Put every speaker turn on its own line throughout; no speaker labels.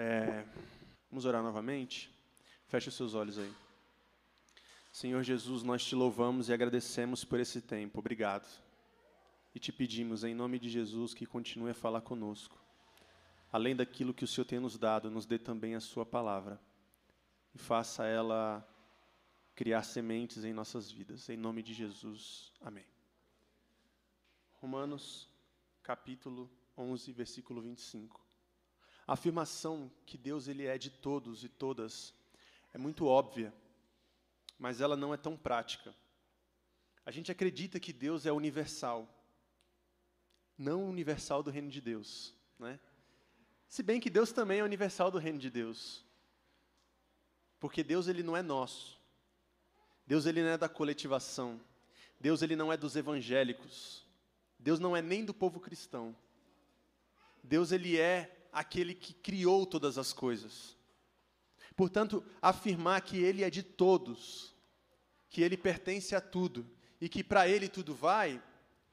É, vamos orar novamente? Feche os seus olhos aí. Senhor Jesus, nós te louvamos e agradecemos por esse tempo. Obrigado. E te pedimos, em nome de Jesus, que continue a falar conosco. Além daquilo que o Senhor tem nos dado, nos dê também a Sua palavra. E faça ela criar sementes em nossas vidas. Em nome de Jesus. Amém. Romanos, capítulo 11, versículo 25. A afirmação que Deus ele é de todos e todas é muito óbvia mas ela não é tão prática. A gente acredita que Deus é universal, não universal do reino de Deus, né? Se bem que Deus também é universal do reino de Deus, porque Deus ele não é nosso. Deus ele não é da coletivação. Deus ele não é dos evangélicos. Deus não é nem do povo cristão. Deus ele é aquele que criou todas as coisas. Portanto, afirmar que ele é de todos, que ele pertence a tudo e que para ele tudo vai,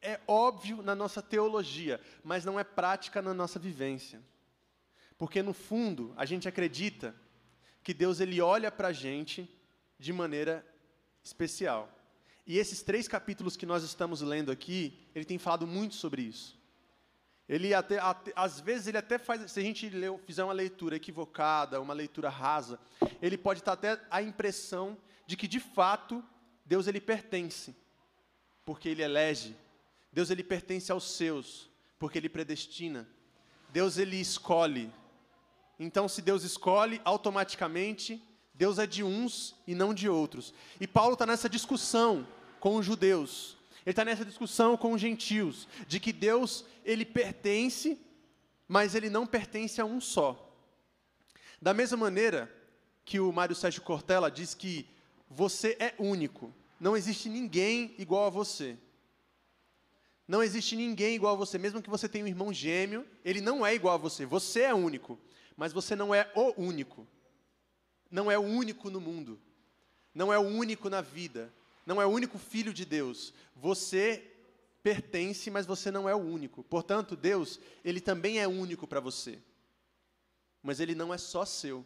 é óbvio na nossa teologia, mas não é prática na nossa vivência. Porque no fundo, a gente acredita que Deus ele olha para a gente de maneira especial. E esses três capítulos que nós estamos lendo aqui, ele tem falado muito sobre isso. Ele até, até, às vezes ele até faz, se a gente leu, fizer uma leitura equivocada, uma leitura rasa, ele pode estar até a impressão de que de fato Deus ele pertence, porque ele elege. Deus ele pertence aos seus, porque ele predestina. Deus ele escolhe. Então, se Deus escolhe, automaticamente Deus é de uns e não de outros. E Paulo está nessa discussão com os judeus. Ele está nessa discussão com os gentios, de que Deus, ele pertence, mas ele não pertence a um só. Da mesma maneira que o Mário Sérgio Cortella diz que você é único, não existe ninguém igual a você. Não existe ninguém igual a você, mesmo que você tenha um irmão gêmeo, ele não é igual a você. Você é único, mas você não é o único. Não é o único no mundo. Não é o único na vida não é o único filho de Deus. Você pertence, mas você não é o único. Portanto, Deus, ele também é único para você. Mas ele não é só seu.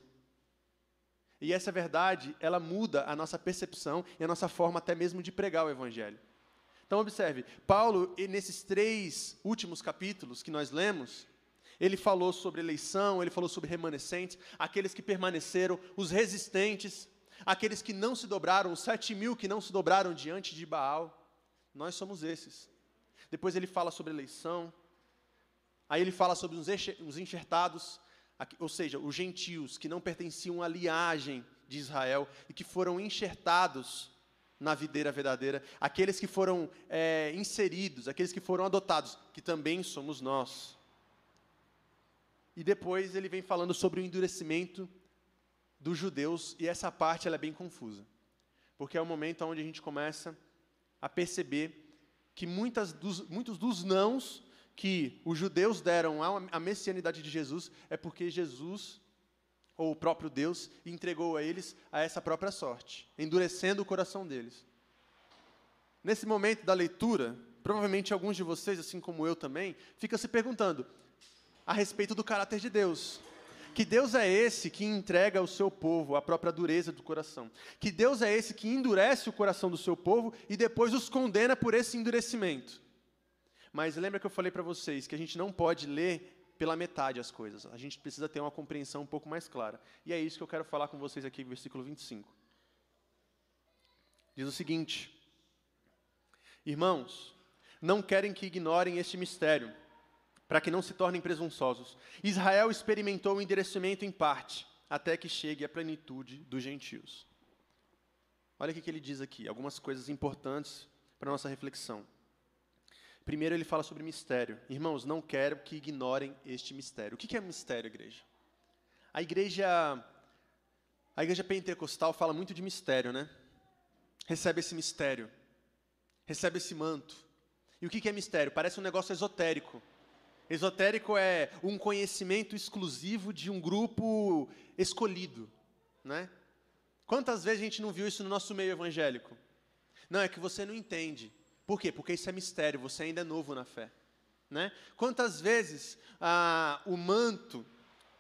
E essa verdade, ela muda a nossa percepção e a nossa forma até mesmo de pregar o evangelho. Então observe, Paulo, nesses três últimos capítulos que nós lemos, ele falou sobre eleição, ele falou sobre remanescentes, aqueles que permaneceram, os resistentes, aqueles que não se dobraram, os sete mil que não se dobraram diante de Baal. Nós somos esses. Depois ele fala sobre eleição. Aí ele fala sobre os enxertados, ou seja, os gentios que não pertenciam à liagem de Israel e que foram enxertados na videira verdadeira, aqueles que foram é, inseridos, aqueles que foram adotados, que também somos nós. E depois ele vem falando sobre o endurecimento dos judeus, e essa parte ela é bem confusa. Porque é o momento onde a gente começa a perceber que muitas dos, muitos dos nãos que os judeus deram à messianidade de Jesus é porque Jesus, ou o próprio Deus, entregou a eles a essa própria sorte, endurecendo o coração deles. Nesse momento da leitura, provavelmente alguns de vocês, assim como eu também, fica se perguntando a respeito do caráter de Deus. Que Deus é esse que entrega ao seu povo a própria dureza do coração. Que Deus é esse que endurece o coração do seu povo e depois os condena por esse endurecimento. Mas lembra que eu falei para vocês que a gente não pode ler pela metade as coisas. A gente precisa ter uma compreensão um pouco mais clara. E é isso que eu quero falar com vocês aqui, versículo 25. Diz o seguinte: Irmãos, não querem que ignorem este mistério para que não se tornem presunçosos. Israel experimentou o endereçamento em parte, até que chegue à plenitude dos gentios. Olha o que ele diz aqui, algumas coisas importantes para nossa reflexão. Primeiro, ele fala sobre mistério. Irmãos, não quero que ignorem este mistério. O que é mistério, igreja? A igreja, a igreja pentecostal fala muito de mistério, né? Recebe esse mistério, recebe esse manto. E o que é mistério? Parece um negócio esotérico. Esotérico é um conhecimento exclusivo de um grupo escolhido, né? Quantas vezes a gente não viu isso no nosso meio evangélico? Não, é que você não entende. Por quê? Porque isso é mistério, você ainda é novo na fé. Né? Quantas vezes ah, o manto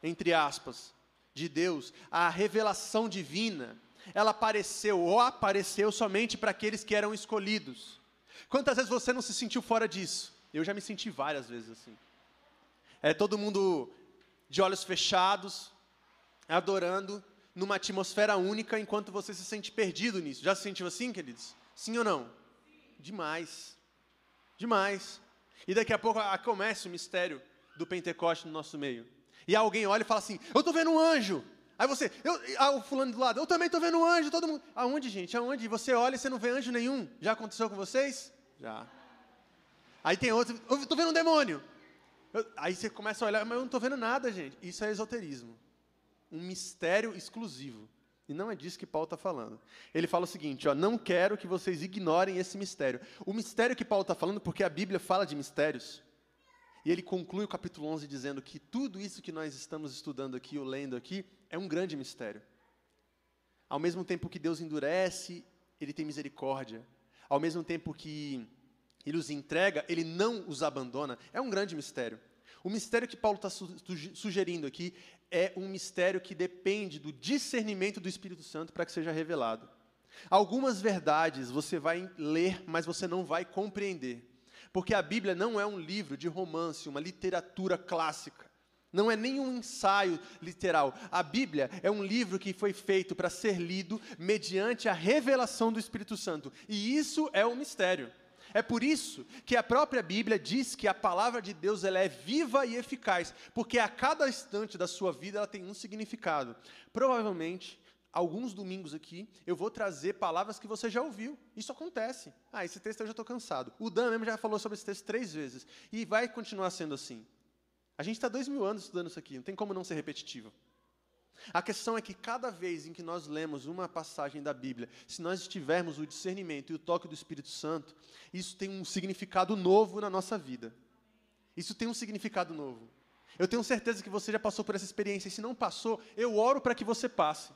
entre aspas, de Deus, a revelação divina, ela apareceu ou apareceu somente para aqueles que eram escolhidos. Quantas vezes você não se sentiu fora disso? Eu já me senti várias vezes assim. É todo mundo de olhos fechados, adorando, numa atmosfera única, enquanto você se sente perdido nisso. Já se sentiu assim, queridos? Sim ou não? Demais. Demais. E daqui a pouco começa o mistério do Pentecoste no nosso meio. E alguém olha e fala assim: Eu estou vendo um anjo. Aí você, eu, ah, o fulano do lado, eu também estou vendo um anjo, todo mundo. Aonde, gente? Aonde? Você olha e você não vê anjo nenhum. Já aconteceu com vocês? Já. Aí tem outro, eu estou vendo um demônio. Eu, aí você começa a olhar, mas eu não estou vendo nada, gente. Isso é esoterismo. Um mistério exclusivo. E não é disso que Paulo está falando. Ele fala o seguinte: ó, não quero que vocês ignorem esse mistério. O mistério que Paulo está falando, porque a Bíblia fala de mistérios, e ele conclui o capítulo 11 dizendo que tudo isso que nós estamos estudando aqui, ou lendo aqui, é um grande mistério. Ao mesmo tempo que Deus endurece, Ele tem misericórdia. Ao mesmo tempo que Ele os entrega, Ele não os abandona. É um grande mistério. O mistério que Paulo está sugerindo aqui é um mistério que depende do discernimento do Espírito Santo para que seja revelado. Algumas verdades você vai ler, mas você não vai compreender. Porque a Bíblia não é um livro de romance, uma literatura clássica. Não é nenhum ensaio literal. A Bíblia é um livro que foi feito para ser lido mediante a revelação do Espírito Santo. E isso é um mistério. É por isso que a própria Bíblia diz que a palavra de Deus ela é viva e eficaz, porque a cada instante da sua vida ela tem um significado. Provavelmente, alguns domingos aqui, eu vou trazer palavras que você já ouviu. Isso acontece. Ah, esse texto eu já estou cansado. O Dan mesmo já falou sobre esse texto três vezes. E vai continuar sendo assim. A gente está dois mil anos estudando isso aqui, não tem como não ser repetitivo. A questão é que cada vez em que nós lemos uma passagem da Bíblia, se nós tivermos o discernimento e o toque do Espírito Santo, isso tem um significado novo na nossa vida. Isso tem um significado novo. Eu tenho certeza que você já passou por essa experiência, e se não passou, eu oro para que você passe.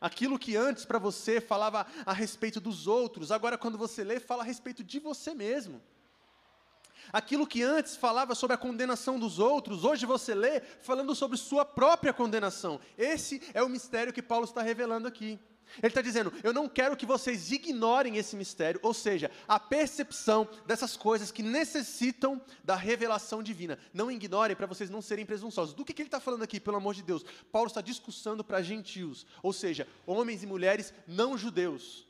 Aquilo que antes para você falava a respeito dos outros, agora quando você lê, fala a respeito de você mesmo. Aquilo que antes falava sobre a condenação dos outros, hoje você lê falando sobre sua própria condenação. Esse é o mistério que Paulo está revelando aqui. Ele está dizendo: eu não quero que vocês ignorem esse mistério, ou seja, a percepção dessas coisas que necessitam da revelação divina. Não ignorem para vocês não serem presunçosos. Do que, que ele está falando aqui, pelo amor de Deus? Paulo está discussando para gentios, ou seja, homens e mulheres não judeus.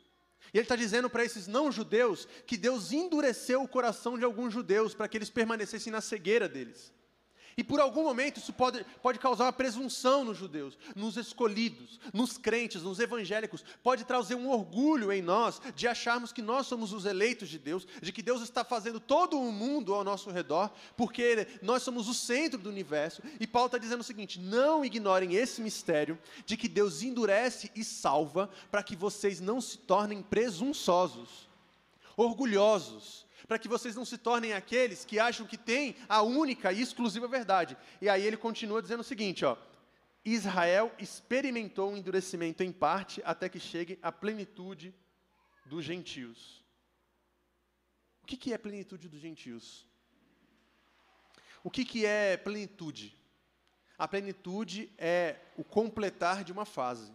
E ele está dizendo para esses não-judeus que Deus endureceu o coração de alguns judeus para que eles permanecessem na cegueira deles. E por algum momento isso pode, pode causar uma presunção nos judeus, nos escolhidos, nos crentes, nos evangélicos. Pode trazer um orgulho em nós de acharmos que nós somos os eleitos de Deus, de que Deus está fazendo todo o mundo ao nosso redor, porque nós somos o centro do universo. E Paulo está dizendo o seguinte: não ignorem esse mistério de que Deus endurece e salva para que vocês não se tornem presunçosos, orgulhosos para que vocês não se tornem aqueles que acham que têm a única e exclusiva verdade. E aí ele continua dizendo o seguinte, ó: Israel experimentou um endurecimento em parte até que chegue à plenitude dos gentios. O que, que é plenitude dos gentios? O que, que é plenitude? A plenitude é o completar de uma fase.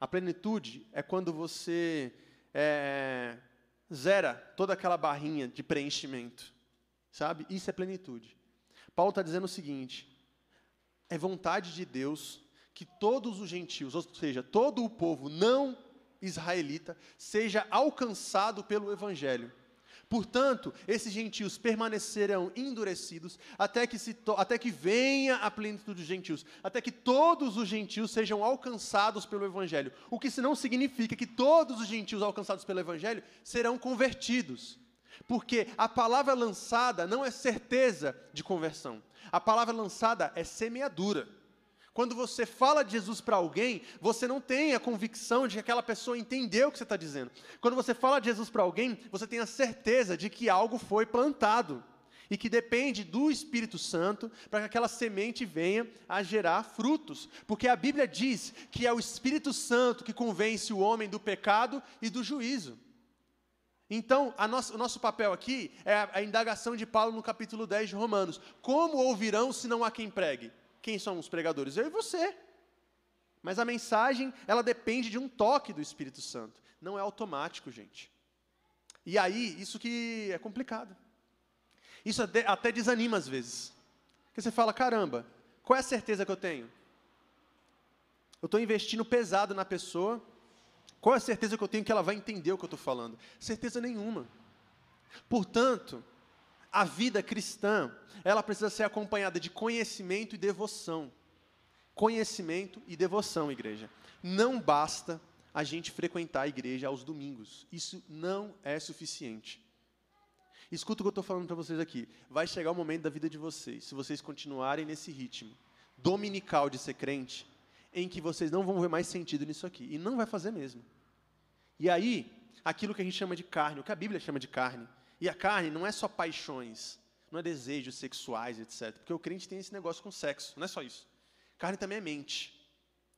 A plenitude é quando você é, zera toda aquela barrinha de preenchimento. Sabe? Isso é plenitude. Paulo está dizendo o seguinte: é vontade de Deus que todos os gentios, ou seja, todo o povo não israelita, seja alcançado pelo Evangelho. Portanto, esses gentios permanecerão endurecidos até que, se até que venha a plenitude dos gentios, até que todos os gentios sejam alcançados pelo Evangelho. O que não significa que todos os gentios alcançados pelo Evangelho serão convertidos. Porque a palavra lançada não é certeza de conversão. A palavra lançada é semeadura. Quando você fala de Jesus para alguém, você não tem a convicção de que aquela pessoa entendeu o que você está dizendo. Quando você fala de Jesus para alguém, você tem a certeza de que algo foi plantado e que depende do Espírito Santo para que aquela semente venha a gerar frutos. Porque a Bíblia diz que é o Espírito Santo que convence o homem do pecado e do juízo. Então, o nosso papel aqui é a, a indagação de Paulo no capítulo 10 de Romanos. Como ouvirão se não há quem pregue? Quem são os pregadores? Eu e você. Mas a mensagem, ela depende de um toque do Espírito Santo. Não é automático, gente. E aí, isso que é complicado. Isso até, desanima às vezes. Porque você fala, caramba, qual é a certeza que eu tenho? Eu estou investindo pesado na pessoa. Qual é a certeza que eu tenho que ela vai entender o que eu estou falando? Certeza nenhuma. Portanto, a vida cristã, ela precisa ser acompanhada de conhecimento e devoção. Conhecimento e devoção, igreja. Não basta a gente frequentar a igreja aos domingos. Isso não é suficiente. Escuta o que eu estou falando para vocês aqui. Vai chegar o momento da vida de vocês, se vocês continuarem nesse ritmo dominical de ser crente, em que vocês não vão ver mais sentido nisso aqui. E não vai fazer mesmo. E aí, aquilo que a gente chama de carne, o que a Bíblia chama de carne. E a carne não é só paixões, não é desejos sexuais, etc. Porque o crente tem esse negócio com sexo, não é só isso. Carne também é mente,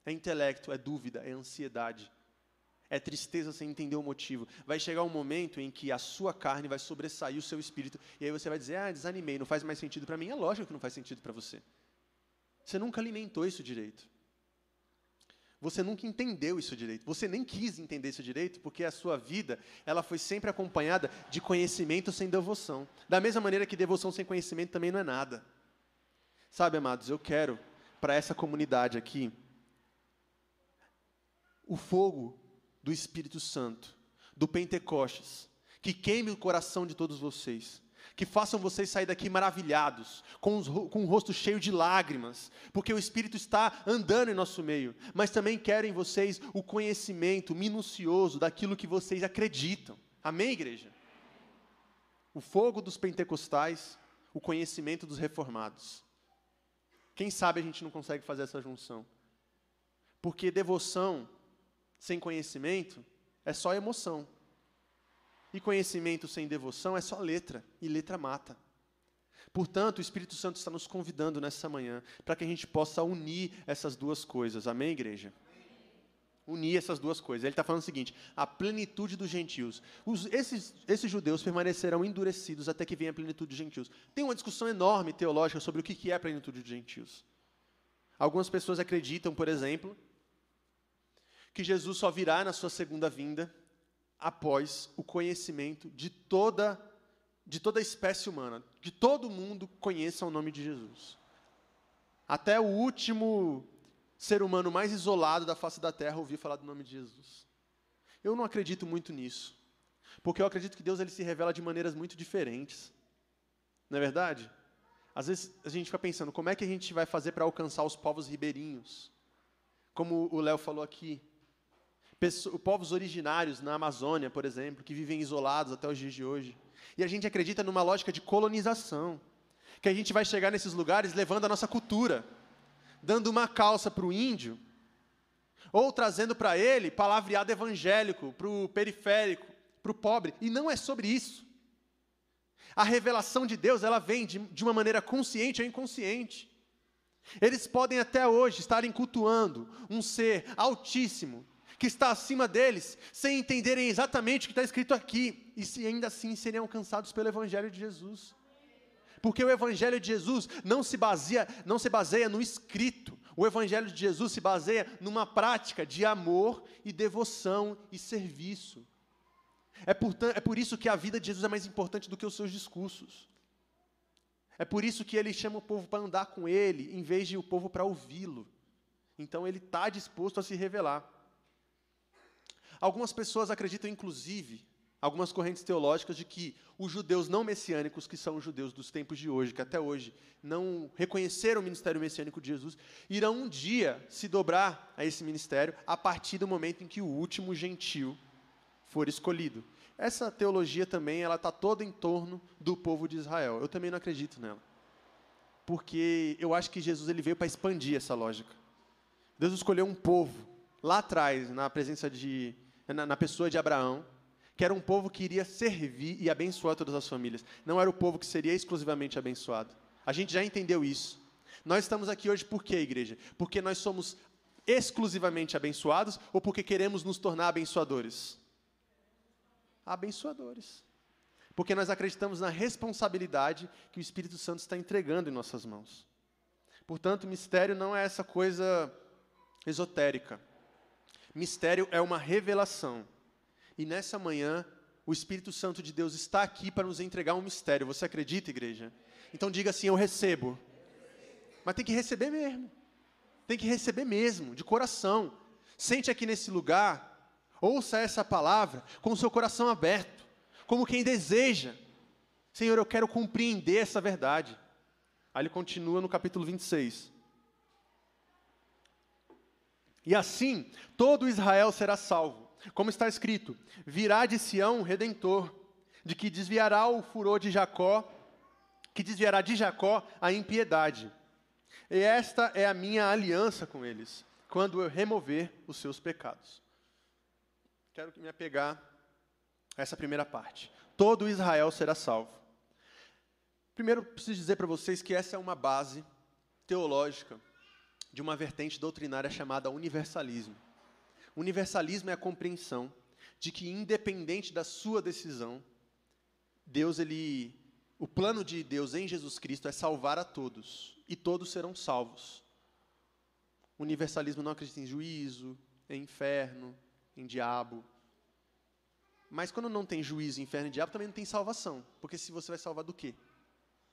é intelecto, é dúvida, é ansiedade, é tristeza sem entender o motivo. Vai chegar um momento em que a sua carne vai sobressair o seu espírito, e aí você vai dizer: Ah, desanimei, não faz mais sentido para mim. É lógico que não faz sentido para você. Você nunca alimentou isso direito. Você nunca entendeu isso direito. Você nem quis entender isso direito, porque a sua vida, ela foi sempre acompanhada de conhecimento sem devoção. Da mesma maneira que devoção sem conhecimento também não é nada. Sabe, amados, eu quero para essa comunidade aqui o fogo do Espírito Santo, do Pentecostes, que queime o coração de todos vocês que façam vocês sair daqui maravilhados, com, os, com o rosto cheio de lágrimas, porque o Espírito está andando em nosso meio, mas também quero em vocês o conhecimento minucioso daquilo que vocês acreditam. Amém, igreja? O fogo dos pentecostais, o conhecimento dos reformados. Quem sabe a gente não consegue fazer essa junção? Porque devoção sem conhecimento é só emoção. E conhecimento sem devoção é só letra, e letra mata. Portanto, o Espírito Santo está nos convidando nessa manhã para que a gente possa unir essas duas coisas. Amém, igreja? Unir essas duas coisas. Ele está falando o seguinte: a plenitude dos gentios. Os, esses, esses judeus permanecerão endurecidos até que venha a plenitude dos gentios. Tem uma discussão enorme teológica sobre o que é a plenitude dos gentios. Algumas pessoas acreditam, por exemplo, que Jesus só virá na sua segunda vinda após o conhecimento de toda de toda a espécie humana, de todo mundo conheça o nome de Jesus. Até o último ser humano mais isolado da face da terra ouvir falar do nome de Jesus. Eu não acredito muito nisso, porque eu acredito que Deus ele se revela de maneiras muito diferentes. Não é verdade? Às vezes a gente fica pensando, como é que a gente vai fazer para alcançar os povos ribeirinhos? Como o Léo falou aqui, pessoas, povos originários na Amazônia, por exemplo, que vivem isolados até os dias de hoje. E a gente acredita numa lógica de colonização, que a gente vai chegar nesses lugares levando a nossa cultura, dando uma calça para o índio, ou trazendo para ele palavreado evangélico, para o periférico, para o pobre. E não é sobre isso. A revelação de Deus, ela vem de, de uma maneira consciente ou inconsciente. Eles podem até hoje estarem cultuando um ser altíssimo, que está acima deles, sem entenderem exatamente o que está escrito aqui, e se ainda assim serem alcançados pelo Evangelho de Jesus. Porque o Evangelho de Jesus não se baseia, não se baseia no escrito. O Evangelho de Jesus se baseia numa prática de amor e devoção e serviço. É, portanto, é por isso que a vida de Jesus é mais importante do que os seus discursos. É por isso que ele chama o povo para andar com ele, em vez de o povo para ouvi-lo. Então ele está disposto a se revelar. Algumas pessoas acreditam, inclusive, algumas correntes teológicas, de que os judeus não messiânicos, que são os judeus dos tempos de hoje, que até hoje não reconheceram o ministério messiânico de Jesus, irão um dia se dobrar a esse ministério a partir do momento em que o último gentil for escolhido. Essa teologia também ela está toda em torno do povo de Israel. Eu também não acredito nela, porque eu acho que Jesus ele veio para expandir essa lógica. Deus escolheu um povo lá atrás, na presença de na, na pessoa de Abraão, que era um povo que iria servir e abençoar todas as famílias. Não era o povo que seria exclusivamente abençoado. A gente já entendeu isso. Nós estamos aqui hoje por quê, igreja? Porque nós somos exclusivamente abençoados ou porque queremos nos tornar abençoadores? Abençoadores. Porque nós acreditamos na responsabilidade que o Espírito Santo está entregando em nossas mãos. Portanto, mistério não é essa coisa esotérica. Mistério é uma revelação. E nessa manhã, o Espírito Santo de Deus está aqui para nos entregar um mistério. Você acredita, igreja? Então diga assim: Eu recebo. Mas tem que receber mesmo. Tem que receber mesmo, de coração. Sente aqui nesse lugar, ouça essa palavra com o seu coração aberto, como quem deseja. Senhor, eu quero compreender essa verdade. Aí ele continua no capítulo 26. E assim, todo Israel será salvo. Como está escrito: virá de Sião um redentor, de que desviará o furor de Jacó, que desviará de Jacó a impiedade. E esta é a minha aliança com eles, quando eu remover os seus pecados. Quero me apegar a essa primeira parte. Todo Israel será salvo. Primeiro, preciso dizer para vocês que essa é uma base teológica de uma vertente doutrinária chamada universalismo. Universalismo é a compreensão de que, independente da sua decisão, Deus, ele, o plano de Deus em Jesus Cristo é salvar a todos, e todos serão salvos. Universalismo não acredita em juízo, em inferno, em diabo. Mas quando não tem juízo, inferno e diabo, também não tem salvação. Porque se você vai salvar do quê?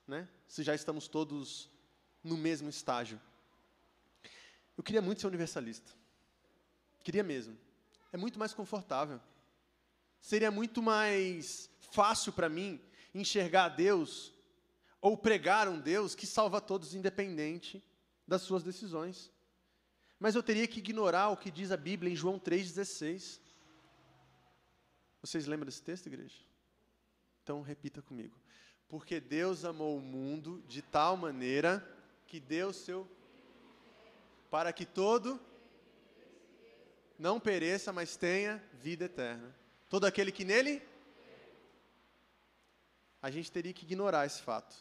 Né? Se já estamos todos no mesmo estágio. Eu queria muito ser universalista. Queria mesmo. É muito mais confortável. Seria muito mais fácil para mim enxergar Deus ou pregar um Deus que salva todos independente das suas decisões. Mas eu teria que ignorar o que diz a Bíblia em João 3,16. Vocês lembram desse texto, igreja? Então repita comigo. Porque Deus amou o mundo de tal maneira que deu seu para que todo não pereça, mas tenha vida eterna. Todo aquele que nele a gente teria que ignorar esse fato.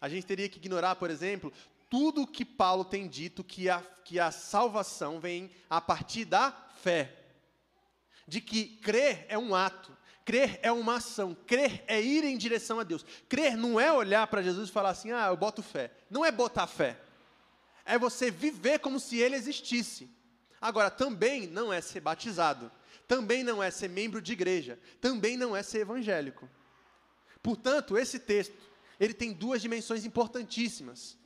A gente teria que ignorar, por exemplo, tudo que Paulo tem dito que a, que a salvação vem a partir da fé. De que crer é um ato, crer é uma ação, crer é ir em direção a Deus. Crer não é olhar para Jesus e falar assim, ah, eu boto fé. Não é botar fé é você viver como se ele existisse. Agora, também não é ser batizado, também não é ser membro de igreja, também não é ser evangélico. Portanto, esse texto, ele tem duas dimensões importantíssimas.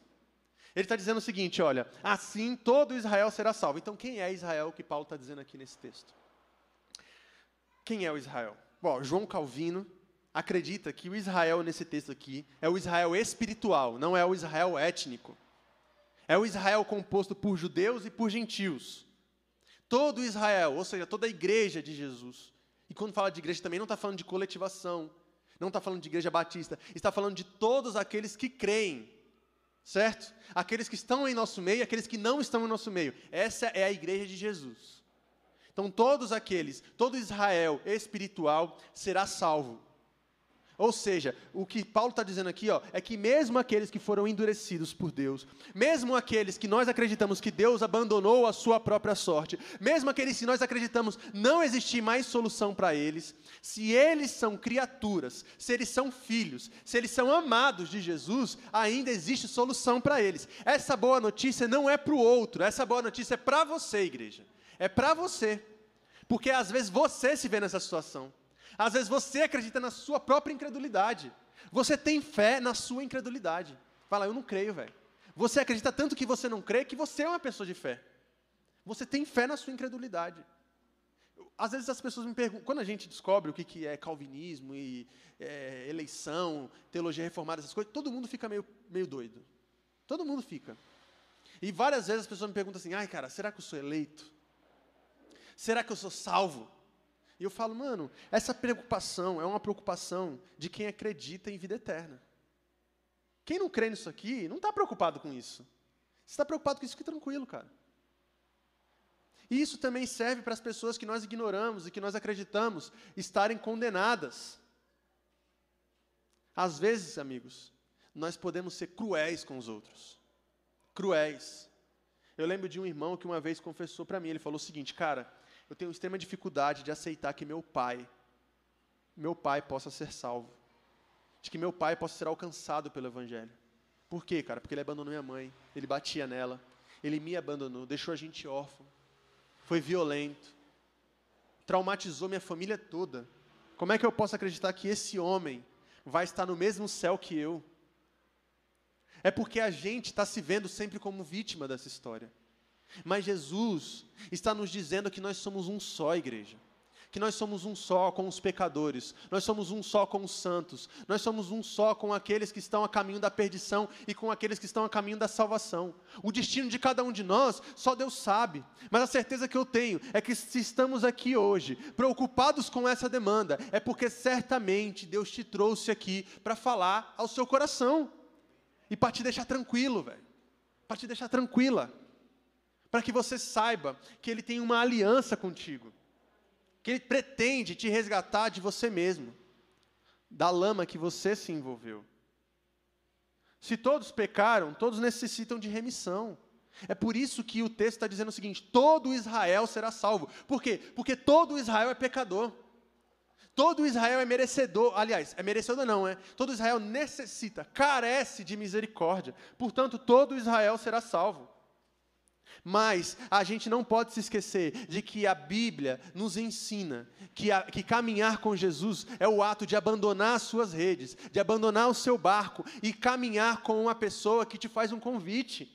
Ele está dizendo o seguinte: olha, assim todo Israel será salvo. Então, quem é Israel que Paulo está dizendo aqui nesse texto? Quem é o Israel? Bom, João Calvino acredita que o Israel nesse texto aqui é o Israel espiritual, não é o Israel étnico. É o Israel composto por judeus e por gentios. Todo Israel, ou seja, toda a igreja de Jesus. E quando fala de igreja também não está falando de coletivação, não está falando de igreja batista, está falando de todos aqueles que creem, certo? Aqueles que estão em nosso meio aqueles que não estão em nosso meio. Essa é a igreja de Jesus. Então, todos aqueles, todo Israel espiritual será salvo. Ou seja, o que Paulo está dizendo aqui ó, é que mesmo aqueles que foram endurecidos por Deus, mesmo aqueles que nós acreditamos que Deus abandonou a sua própria sorte, mesmo aqueles que nós acreditamos não existir mais solução para eles, se eles são criaturas, se eles são filhos, se eles são amados de Jesus, ainda existe solução para eles. Essa boa notícia não é para o outro, essa boa notícia é para você, igreja. É para você. Porque às vezes você se vê nessa situação. Às vezes você acredita na sua própria incredulidade. Você tem fé na sua incredulidade. Fala, eu não creio, velho. Você acredita tanto que você não crê que você é uma pessoa de fé. Você tem fé na sua incredulidade. Às vezes as pessoas me perguntam, quando a gente descobre o que, é calvinismo e é, eleição, teologia reformada, essas coisas, todo mundo fica meio, meio doido. Todo mundo fica. E várias vezes as pessoas me perguntam assim: ai, cara, será que eu sou eleito? Será que eu sou salvo? E eu falo, mano, essa preocupação é uma preocupação de quem acredita em vida eterna. Quem não crê nisso aqui, não está preocupado com isso. Se está preocupado com isso, fique tranquilo, cara. E isso também serve para as pessoas que nós ignoramos e que nós acreditamos estarem condenadas. Às vezes, amigos, nós podemos ser cruéis com os outros. Cruéis. Eu lembro de um irmão que uma vez confessou para mim, ele falou o seguinte, cara, eu tenho extrema dificuldade de aceitar que meu pai, meu pai possa ser salvo, de que meu pai possa ser alcançado pelo Evangelho. Por quê, cara? Porque ele abandonou minha mãe, ele batia nela, ele me abandonou, deixou a gente órfão, foi violento, traumatizou minha família toda. Como é que eu posso acreditar que esse homem vai estar no mesmo céu que eu? É porque a gente está se vendo sempre como vítima dessa história. Mas Jesus está nos dizendo que nós somos um só, igreja. Que nós somos um só com os pecadores, nós somos um só com os santos, nós somos um só com aqueles que estão a caminho da perdição e com aqueles que estão a caminho da salvação. O destino de cada um de nós, só Deus sabe, mas a certeza que eu tenho é que se estamos aqui hoje, preocupados com essa demanda, é porque certamente Deus te trouxe aqui para falar ao seu coração. E para te deixar tranquilo, velho, para te deixar tranquila, para que você saiba que Ele tem uma aliança contigo que Ele pretende te resgatar de você mesmo, da lama que você se envolveu. Se todos pecaram, todos necessitam de remissão. É por isso que o texto está dizendo o seguinte: todo Israel será salvo. Por quê? Porque todo Israel é pecador. Todo Israel é merecedor, aliás, é merecedor não, é? Todo Israel necessita, carece de misericórdia. Portanto, todo Israel será salvo. Mas a gente não pode se esquecer de que a Bíblia nos ensina que, a, que caminhar com Jesus é o ato de abandonar as suas redes, de abandonar o seu barco e caminhar com uma pessoa que te faz um convite.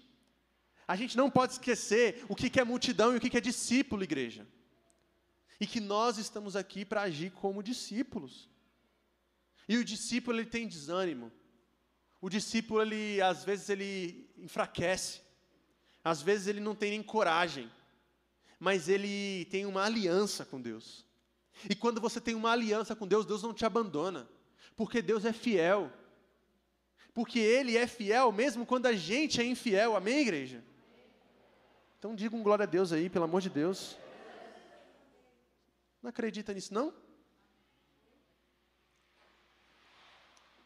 A gente não pode esquecer o que é multidão e o que é discípulo, igreja. E que nós estamos aqui para agir como discípulos. E o discípulo ele tem desânimo. O discípulo ele às vezes ele enfraquece. Às vezes ele não tem nem coragem, mas ele tem uma aliança com Deus. E quando você tem uma aliança com Deus, Deus não te abandona, porque Deus é fiel. Porque Ele é fiel mesmo quando a gente é infiel, amém, igreja? Então diga um glória a Deus aí, pelo amor de Deus. Não acredita nisso, não?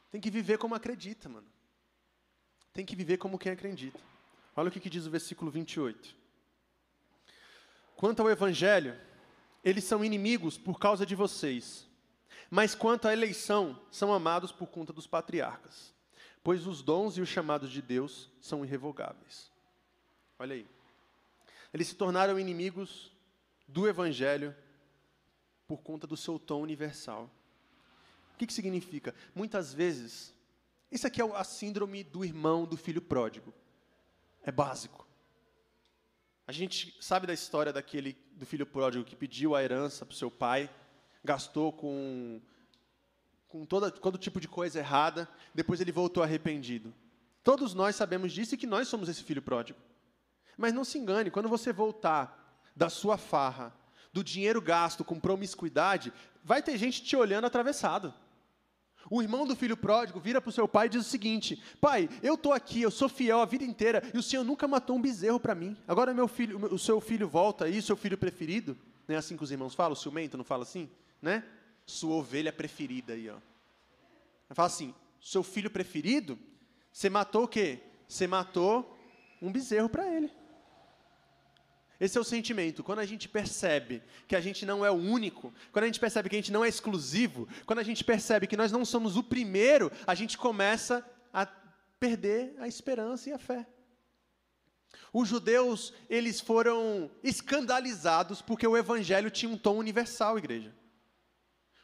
Tem que viver como acredita, mano. Tem que viver como quem acredita. Olha o que, que diz o versículo 28. Quanto ao Evangelho, eles são inimigos por causa de vocês, mas quanto à eleição, são amados por conta dos patriarcas, pois os dons e os chamados de Deus são irrevogáveis. Olha aí. Eles se tornaram inimigos do Evangelho por conta do seu tom universal. O que, que significa? Muitas vezes, isso aqui é a síndrome do irmão do filho pródigo. É básico. A gente sabe da história daquele do filho pródigo que pediu a herança para o seu pai, gastou com, com toda, todo tipo de coisa errada, depois ele voltou arrependido. Todos nós sabemos disso e que nós somos esse filho pródigo. Mas não se engane, quando você voltar da sua farra, do dinheiro gasto com promiscuidade, vai ter gente te olhando atravessado. O irmão do filho pródigo vira para o seu pai e diz o seguinte: Pai, eu estou aqui, eu sou fiel a vida inteira e o Senhor nunca matou um bezerro para mim. Agora meu filho, o seu filho volta aí, seu filho preferido, não é assim que os irmãos falam? O ciumento não fala assim? Né? Sua ovelha preferida aí, ó. Fala assim: seu filho preferido, você matou o quê? Você matou um bezerro para ele. Esse é o sentimento. Quando a gente percebe que a gente não é o único, quando a gente percebe que a gente não é exclusivo, quando a gente percebe que nós não somos o primeiro, a gente começa a perder a esperança e a fé. Os judeus, eles foram escandalizados porque o evangelho tinha um tom universal, igreja.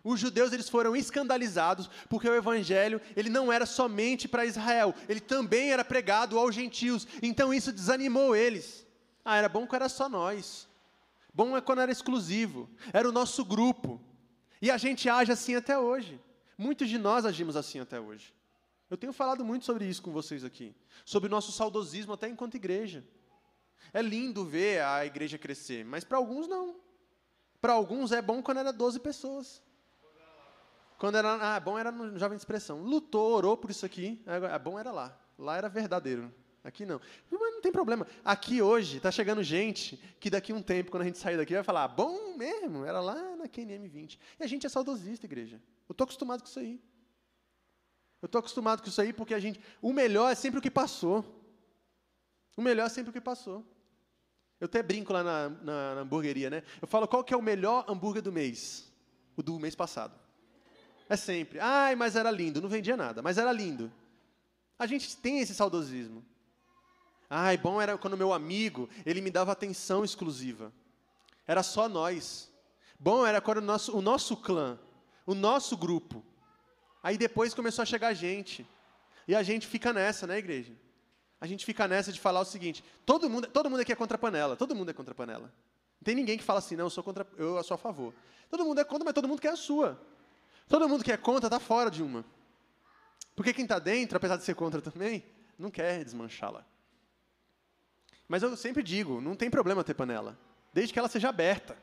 Os judeus eles foram escandalizados porque o evangelho ele não era somente para Israel, ele também era pregado aos gentios. Então isso desanimou eles. Ah, era bom quando era só nós. Bom é quando era exclusivo. Era o nosso grupo. E a gente age assim até hoje. Muitos de nós agimos assim até hoje. Eu tenho falado muito sobre isso com vocês aqui. Sobre o nosso saudosismo até enquanto igreja. É lindo ver a igreja crescer, mas para alguns não. Para alguns é bom quando era 12 pessoas. Quando era, ah, bom era no Jovem de Expressão. Lutou, orou por isso aqui. É bom era lá. Lá era verdadeiro. Aqui não. Mas não tem problema. Aqui hoje está chegando gente que daqui a um tempo, quando a gente sair daqui, vai falar, bom mesmo, era lá na QNM 20. E a gente é saudosista, igreja. Eu estou acostumado com isso aí. Eu estou acostumado com isso aí porque a gente. O melhor é sempre o que passou. O melhor é sempre o que passou. Eu até brinco lá na, na, na hamburgueria, né? Eu falo, qual que é o melhor hambúrguer do mês? O do mês passado. É sempre. Ai, mas era lindo. Não vendia nada, mas era lindo. A gente tem esse saudosismo. Ai, bom era quando meu amigo, ele me dava atenção exclusiva. Era só nós. Bom era quando o nosso, o nosso clã, o nosso grupo. Aí depois começou a chegar gente. E a gente fica nessa, né, igreja? A gente fica nessa de falar o seguinte: todo mundo, todo mundo aqui é contra a panela, todo mundo é contra a panela. Não tem ninguém que fala assim, não, eu sou contra, eu sou a favor. Todo mundo é contra, mas todo mundo quer a sua. Todo mundo que é contra está fora de uma. Porque quem está dentro, apesar de ser contra também, não quer desmanchá-la. Mas eu sempre digo, não tem problema ter panela, desde que ela seja aberta.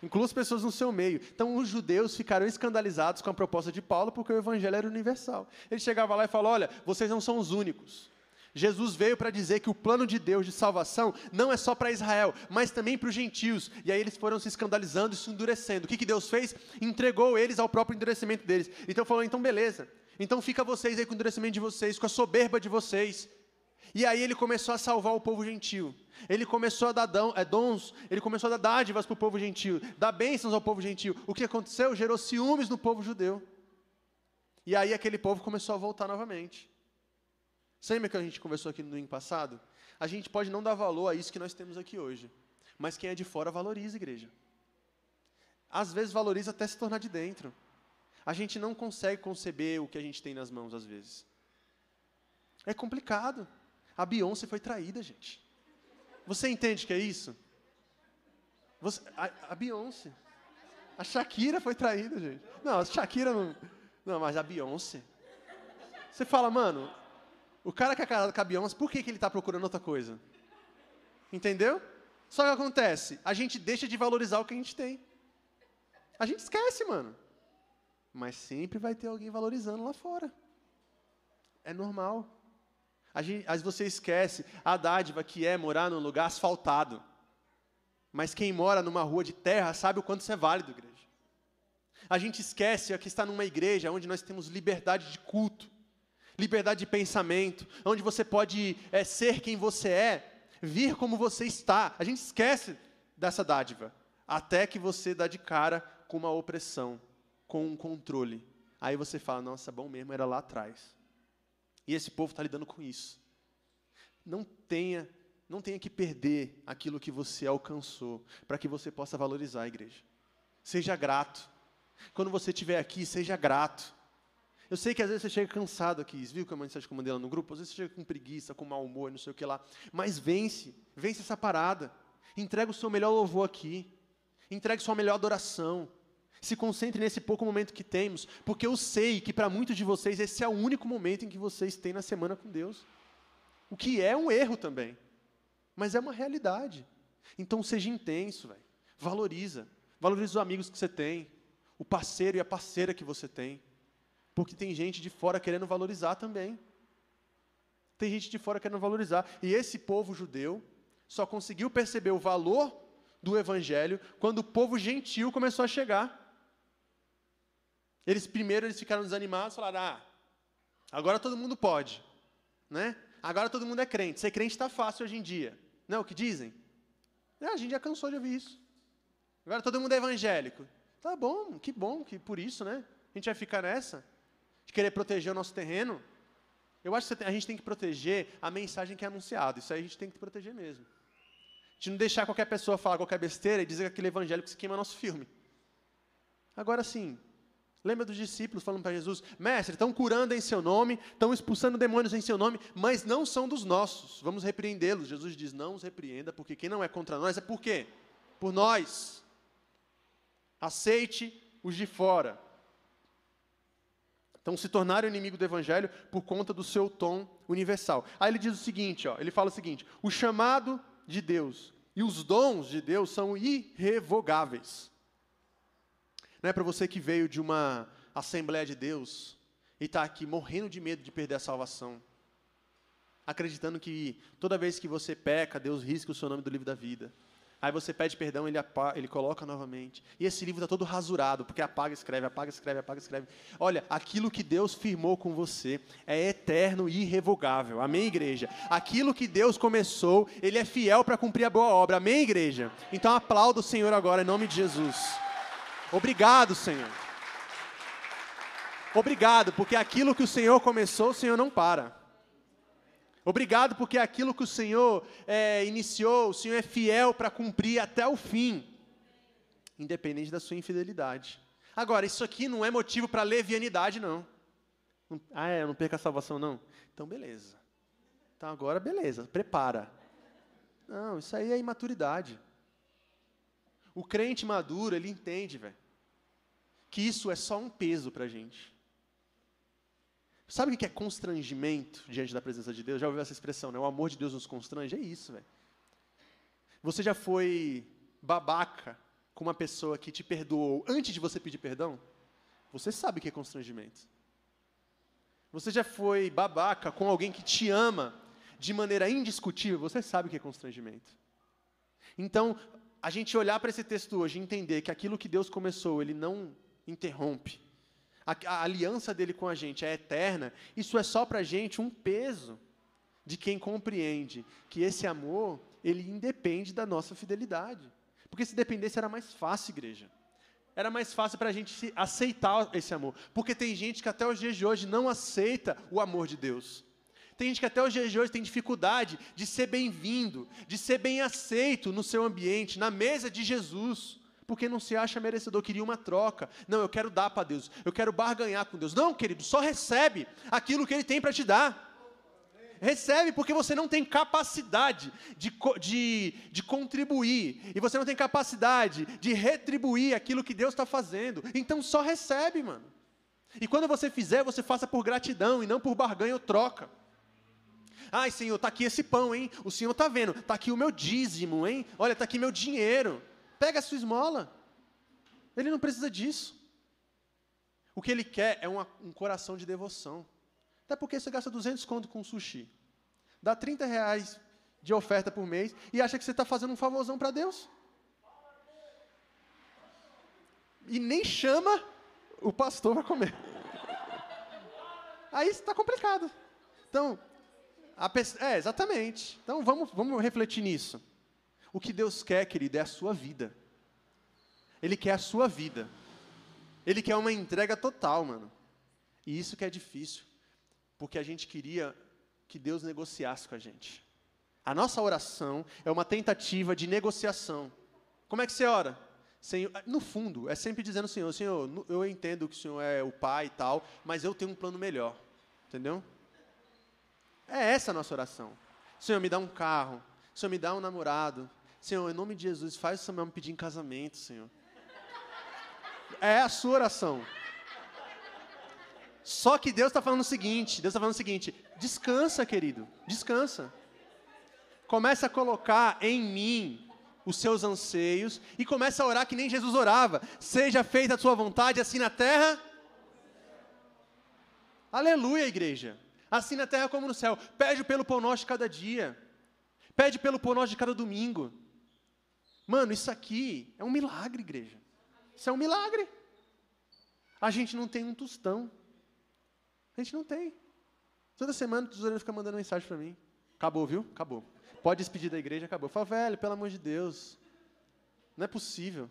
Inclua as pessoas no seu meio. Então, os judeus ficaram escandalizados com a proposta de Paulo, porque o evangelho era universal. Ele chegava lá e falou: Olha, vocês não são os únicos. Jesus veio para dizer que o plano de Deus de salvação não é só para Israel, mas também para os gentios. E aí eles foram se escandalizando e se endurecendo. O que, que Deus fez? Entregou eles ao próprio endurecimento deles. Então falou: então beleza. Então fica vocês aí com o endurecimento de vocês, com a soberba de vocês. E aí ele começou a salvar o povo gentil. Ele começou a dar é, dons, ele começou a dar dádivas para o povo gentil, dar bênçãos ao povo gentil. O que aconteceu? Gerou ciúmes no povo judeu. E aí aquele povo começou a voltar novamente. Você lembra que a gente conversou aqui no domingo passado? A gente pode não dar valor a isso que nós temos aqui hoje. Mas quem é de fora valoriza a igreja. Às vezes valoriza até se tornar de dentro. A gente não consegue conceber o que a gente tem nas mãos, às vezes. É complicado. A Beyoncé foi traída, gente. Você entende que é isso? Você, a, a Beyoncé. A Shakira foi traída, gente. Não, a Shakira não. Não, mas a Beyoncé. Você fala, mano, o cara que é casado com a Beyoncé, por que, que ele está procurando outra coisa? Entendeu? Só que acontece, a gente deixa de valorizar o que a gente tem. A gente esquece, mano. Mas sempre vai ter alguém valorizando lá fora. É normal. A gente, às vezes você esquece a dádiva que é morar num lugar asfaltado. Mas quem mora numa rua de terra sabe o quanto isso é válido, igreja. A gente esquece que está numa igreja onde nós temos liberdade de culto, liberdade de pensamento, onde você pode é, ser quem você é, vir como você está. A gente esquece dessa dádiva, até que você dá de cara com uma opressão, com um controle. Aí você fala, nossa, bom mesmo, era lá atrás. E esse povo está lidando com isso. Não tenha, não tenha que perder aquilo que você alcançou, para que você possa valorizar a igreja. Seja grato. Quando você estiver aqui, seja grato. Eu sei que às vezes você chega cansado aqui, viu que a mensagem que eu mandei lá no grupo? Às vezes você chega com preguiça, com mau humor, não sei o que lá. Mas vence, vence essa parada. Entrega o seu melhor louvor aqui. Entregue sua melhor adoração. Se concentre nesse pouco momento que temos, porque eu sei que para muitos de vocês esse é o único momento em que vocês têm na semana com Deus. O que é um erro também, mas é uma realidade. Então seja intenso, véio. valoriza. Valoriza os amigos que você tem, o parceiro e a parceira que você tem. Porque tem gente de fora querendo valorizar também. Tem gente de fora querendo valorizar. E esse povo judeu só conseguiu perceber o valor do evangelho quando o povo gentil começou a chegar. Eles primeiro eles ficaram desanimados, falaram: "Ah, agora todo mundo pode, né? Agora todo mundo é crente. Ser crente está fácil hoje em dia, não? É o que dizem? É, a gente já cansou de ouvir isso. Agora todo mundo é evangélico. Tá bom, que bom que por isso, né? A gente vai ficar nessa de querer proteger o nosso terreno. Eu acho que a gente tem que proteger a mensagem que é anunciada. Isso aí a gente tem que proteger mesmo. De não deixar qualquer pessoa falar qualquer besteira e dizer que aquele evangélico se queima nosso filme. Agora sim, Lembra dos discípulos falando para Jesus: Mestre, estão curando em seu nome, estão expulsando demônios em seu nome, mas não são dos nossos. Vamos repreendê-los. Jesus diz: Não os repreenda, porque quem não é contra nós é por quê? Por nós. Aceite os de fora. Então, se tornaram inimigo do evangelho por conta do seu tom universal. Aí ele diz o seguinte: ó, ele fala o seguinte: o chamado de Deus e os dons de Deus são irrevogáveis. Não é para você que veio de uma Assembleia de Deus e está aqui morrendo de medo de perder a salvação, acreditando que toda vez que você peca, Deus risca o seu nome do livro da vida. Aí você pede perdão, ele, apaga, ele coloca novamente. E esse livro está todo rasurado, porque apaga, escreve, apaga, escreve, apaga, escreve. Olha, aquilo que Deus firmou com você é eterno e irrevogável. Amém, igreja? Aquilo que Deus começou, Ele é fiel para cumprir a boa obra. Amém, igreja? Então aplauda o Senhor agora, em nome de Jesus. Obrigado, Senhor. Obrigado, porque aquilo que o Senhor começou, o Senhor não para. Obrigado, porque aquilo que o Senhor é, iniciou, o Senhor é fiel para cumprir até o fim, independente da sua infidelidade. Agora, isso aqui não é motivo para levianidade, não. Ah, é, não perca a salvação, não? Então, beleza. Então, agora, beleza, prepara. Não, isso aí é imaturidade. O crente maduro, ele entende, velho, que isso é só um peso para a gente. Sabe o que é constrangimento diante da presença de Deus? Já ouviu essa expressão, né? O amor de Deus nos constrange? É isso, velho. Você já foi babaca com uma pessoa que te perdoou antes de você pedir perdão? Você sabe o que é constrangimento. Você já foi babaca com alguém que te ama de maneira indiscutível? Você sabe o que é constrangimento. Então, a gente olhar para esse texto hoje e entender que aquilo que Deus começou, Ele não interrompe a, a aliança dele com a gente é eterna, isso é só para a gente um peso de quem compreende que esse amor, ele independe da nossa fidelidade. Porque se dependesse era mais fácil, igreja. Era mais fácil para a gente aceitar esse amor. Porque tem gente que até os dias de hoje não aceita o amor de Deus. Tem gente que até de hoje tem dificuldade de ser bem-vindo, de ser bem aceito no seu ambiente, na mesa de Jesus porque não se acha merecedor, queria uma troca. Não, eu quero dar para Deus, eu quero barganhar com Deus. Não, querido, só recebe aquilo que Ele tem para te dar. Recebe, porque você não tem capacidade de, de, de contribuir, e você não tem capacidade de retribuir aquilo que Deus está fazendo. Então só recebe, mano. E quando você fizer, você faça por gratidão e não por barganha ou troca. Ai, Senhor, está aqui esse pão, hein? O Senhor está vendo. Está aqui o meu dízimo, hein? Olha, está aqui meu dinheiro. Pega a sua esmola. Ele não precisa disso. O que ele quer é um coração de devoção. Até porque você gasta 200 conto com sushi. Dá 30 reais de oferta por mês e acha que você está fazendo um favorzão para Deus. E nem chama o pastor para comer. Aí está complicado. Então, é, exatamente. Então, vamos, vamos refletir nisso. O que Deus quer, querido, é a sua vida. Ele quer a sua vida. Ele quer uma entrega total, mano. E isso que é difícil, porque a gente queria que Deus negociasse com a gente. A nossa oração é uma tentativa de negociação. Como é que você ora? Senhor, no fundo, é sempre dizendo Senhor, Senhor, eu entendo que o Senhor é o Pai e tal, mas eu tenho um plano melhor. Entendeu? É essa a nossa oração. Senhor, me dá um carro. Senhor, me dá um namorado. Senhor, em nome de Jesus, faz o Samuel me pedir em casamento, Senhor. É a sua oração. Só que Deus está falando o seguinte: Deus está falando o seguinte, descansa, querido, descansa. Começa a colocar em mim os seus anseios e começa a orar que nem Jesus orava. Seja feita a sua vontade, assim na terra. Aleluia, igreja. Assim na terra como no céu. Pede pelo pão nosso de cada dia. Pede pelo pão nosso de cada domingo. Mano, isso aqui é um milagre, igreja. Isso é um milagre. A gente não tem um tostão. A gente não tem. Toda semana o tesoureiro fica mandando mensagem para mim. Acabou, viu? Acabou. Pode despedir da igreja, acabou. Fala, velho, pelo amor de Deus. Não é possível.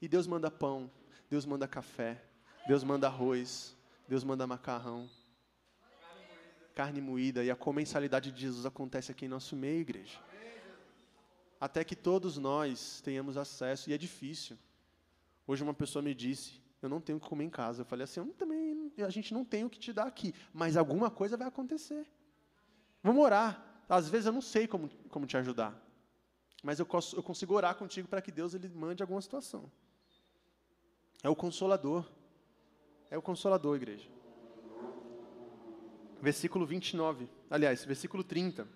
E Deus manda pão, Deus manda café, Deus manda arroz, Deus manda macarrão, carne moída. E a comensalidade de Jesus acontece aqui em nosso meio, igreja até que todos nós tenhamos acesso, e é difícil. Hoje uma pessoa me disse, eu não tenho o que comer em casa. Eu falei assim, eu também, a gente não tem o que te dar aqui, mas alguma coisa vai acontecer. Vamos orar. Às vezes eu não sei como, como te ajudar, mas eu, eu consigo orar contigo para que Deus ele mande alguma situação. É o consolador. É o consolador, igreja. Versículo 29, aliás, versículo 30.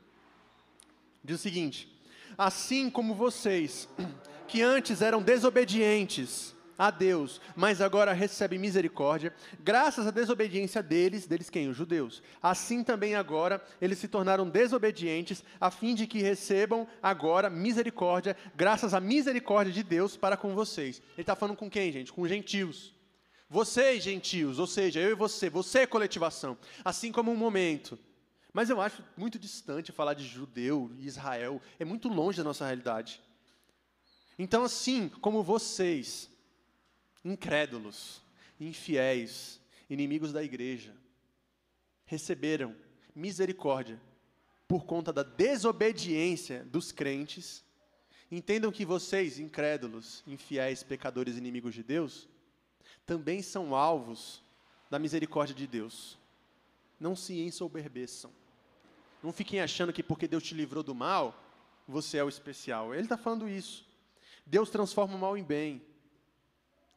Diz o seguinte: assim como vocês, que antes eram desobedientes a Deus, mas agora recebem misericórdia, graças à desobediência deles, deles quem? Os judeus. Assim também agora eles se tornaram desobedientes, a fim de que recebam agora misericórdia, graças à misericórdia de Deus para com vocês. Ele está falando com quem, gente? Com os gentios. Vocês, gentios, ou seja, eu e você, você é coletivação. Assim como um momento mas eu acho muito distante falar de judeu e Israel, é muito longe da nossa realidade. Então, assim como vocês, incrédulos, infiéis, inimigos da igreja, receberam misericórdia por conta da desobediência dos crentes, entendam que vocês, incrédulos, infiéis, pecadores, inimigos de Deus, também são alvos da misericórdia de Deus. Não se ensoberbeçam. Não fiquem achando que porque Deus te livrou do mal, você é o especial. Ele está falando isso. Deus transforma o mal em bem.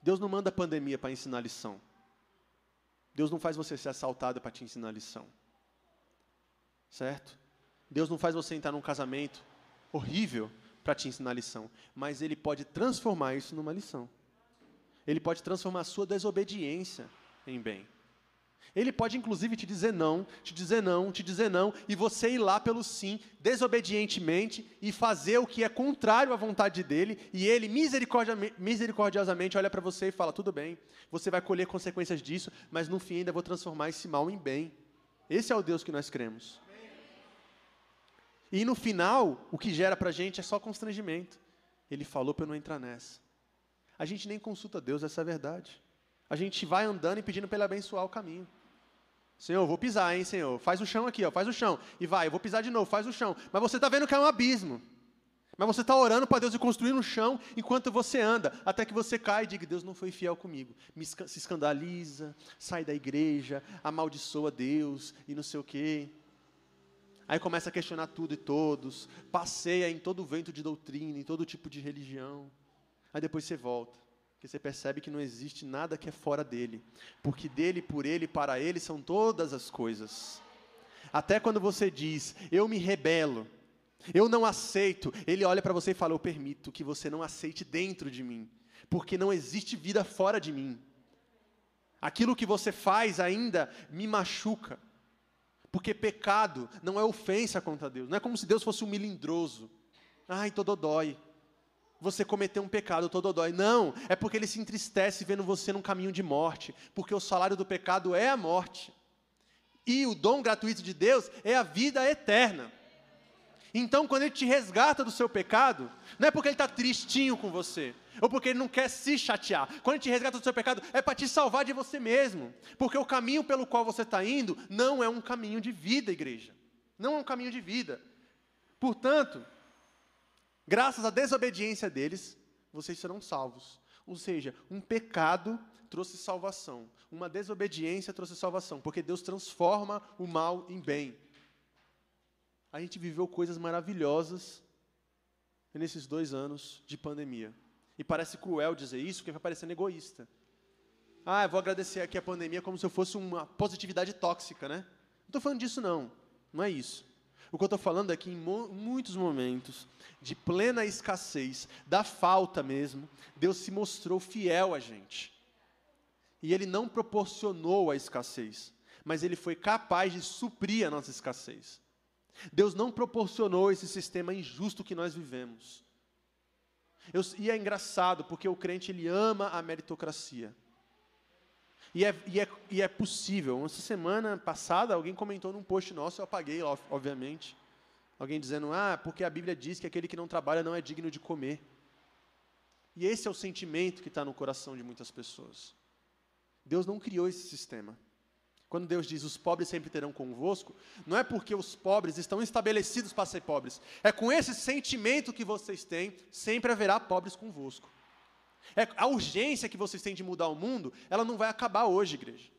Deus não manda pandemia para ensinar lição. Deus não faz você ser assaltado para te ensinar lição. Certo? Deus não faz você entrar num casamento horrível para te ensinar lição. Mas Ele pode transformar isso numa lição. Ele pode transformar a sua desobediência em bem. Ele pode, inclusive, te dizer não, te dizer não, te dizer não, e você ir lá pelo sim, desobedientemente, e fazer o que é contrário à vontade dele, e ele misericordiosamente olha para você e fala: tudo bem, você vai colher consequências disso, mas no fim ainda vou transformar esse mal em bem. Esse é o Deus que nós cremos. E no final, o que gera para a gente é só constrangimento. Ele falou para eu não entrar nessa. A gente nem consulta Deus, essa é a verdade. A gente vai andando e pedindo para Ele abençoar o caminho. Senhor, vou pisar, hein, Senhor? Faz o chão aqui, ó, faz o chão. E vai, eu vou pisar de novo, faz o chão. Mas você está vendo que é um abismo. Mas você está orando para Deus e construindo um chão enquanto você anda, até que você cai e diga: Deus não foi fiel comigo. Me se escandaliza, sai da igreja, amaldiçoa Deus e não sei o quê. Aí começa a questionar tudo e todos, passeia em todo vento de doutrina, em todo tipo de religião. Aí depois você volta, porque você percebe que não existe nada que é fora dele, porque dele, por ele, para ele são todas as coisas. Até quando você diz, eu me rebelo, eu não aceito, ele olha para você e fala, eu permito que você não aceite dentro de mim, porque não existe vida fora de mim. Aquilo que você faz ainda me machuca. Porque pecado não é ofensa contra Deus. Não é como se Deus fosse um milindroso. Ai, todo dói você cometeu um pecado, todo dói. Não, é porque ele se entristece vendo você num caminho de morte, porque o salário do pecado é a morte. E o dom gratuito de Deus é a vida eterna. Então, quando ele te resgata do seu pecado, não é porque ele está tristinho com você, ou porque ele não quer se chatear. Quando ele te resgata do seu pecado, é para te salvar de você mesmo. Porque o caminho pelo qual você está indo não é um caminho de vida, igreja. Não é um caminho de vida. Portanto, Graças à desobediência deles, vocês serão salvos. Ou seja, um pecado trouxe salvação, uma desobediência trouxe salvação, porque Deus transforma o mal em bem. A gente viveu coisas maravilhosas nesses dois anos de pandemia. E parece cruel dizer isso, porque vai parecendo egoísta. Ah, eu vou agradecer aqui a pandemia como se eu fosse uma positividade tóxica, né? Não estou falando disso, não. Não é isso. O que eu estou falando é que em mo muitos momentos de plena escassez, da falta mesmo, Deus se mostrou fiel a gente. E Ele não proporcionou a escassez, mas Ele foi capaz de suprir a nossa escassez. Deus não proporcionou esse sistema injusto que nós vivemos. Eu, e é engraçado, porque o crente ele ama a meritocracia. E é, e, é, e é possível. Essa semana passada, alguém comentou num post nosso, eu apaguei, obviamente. Alguém dizendo, ah, porque a Bíblia diz que aquele que não trabalha não é digno de comer. E esse é o sentimento que está no coração de muitas pessoas. Deus não criou esse sistema. Quando Deus diz os pobres sempre terão convosco, não é porque os pobres estão estabelecidos para ser pobres. É com esse sentimento que vocês têm, sempre haverá pobres convosco. É, a urgência que vocês têm de mudar o mundo, ela não vai acabar hoje, igreja.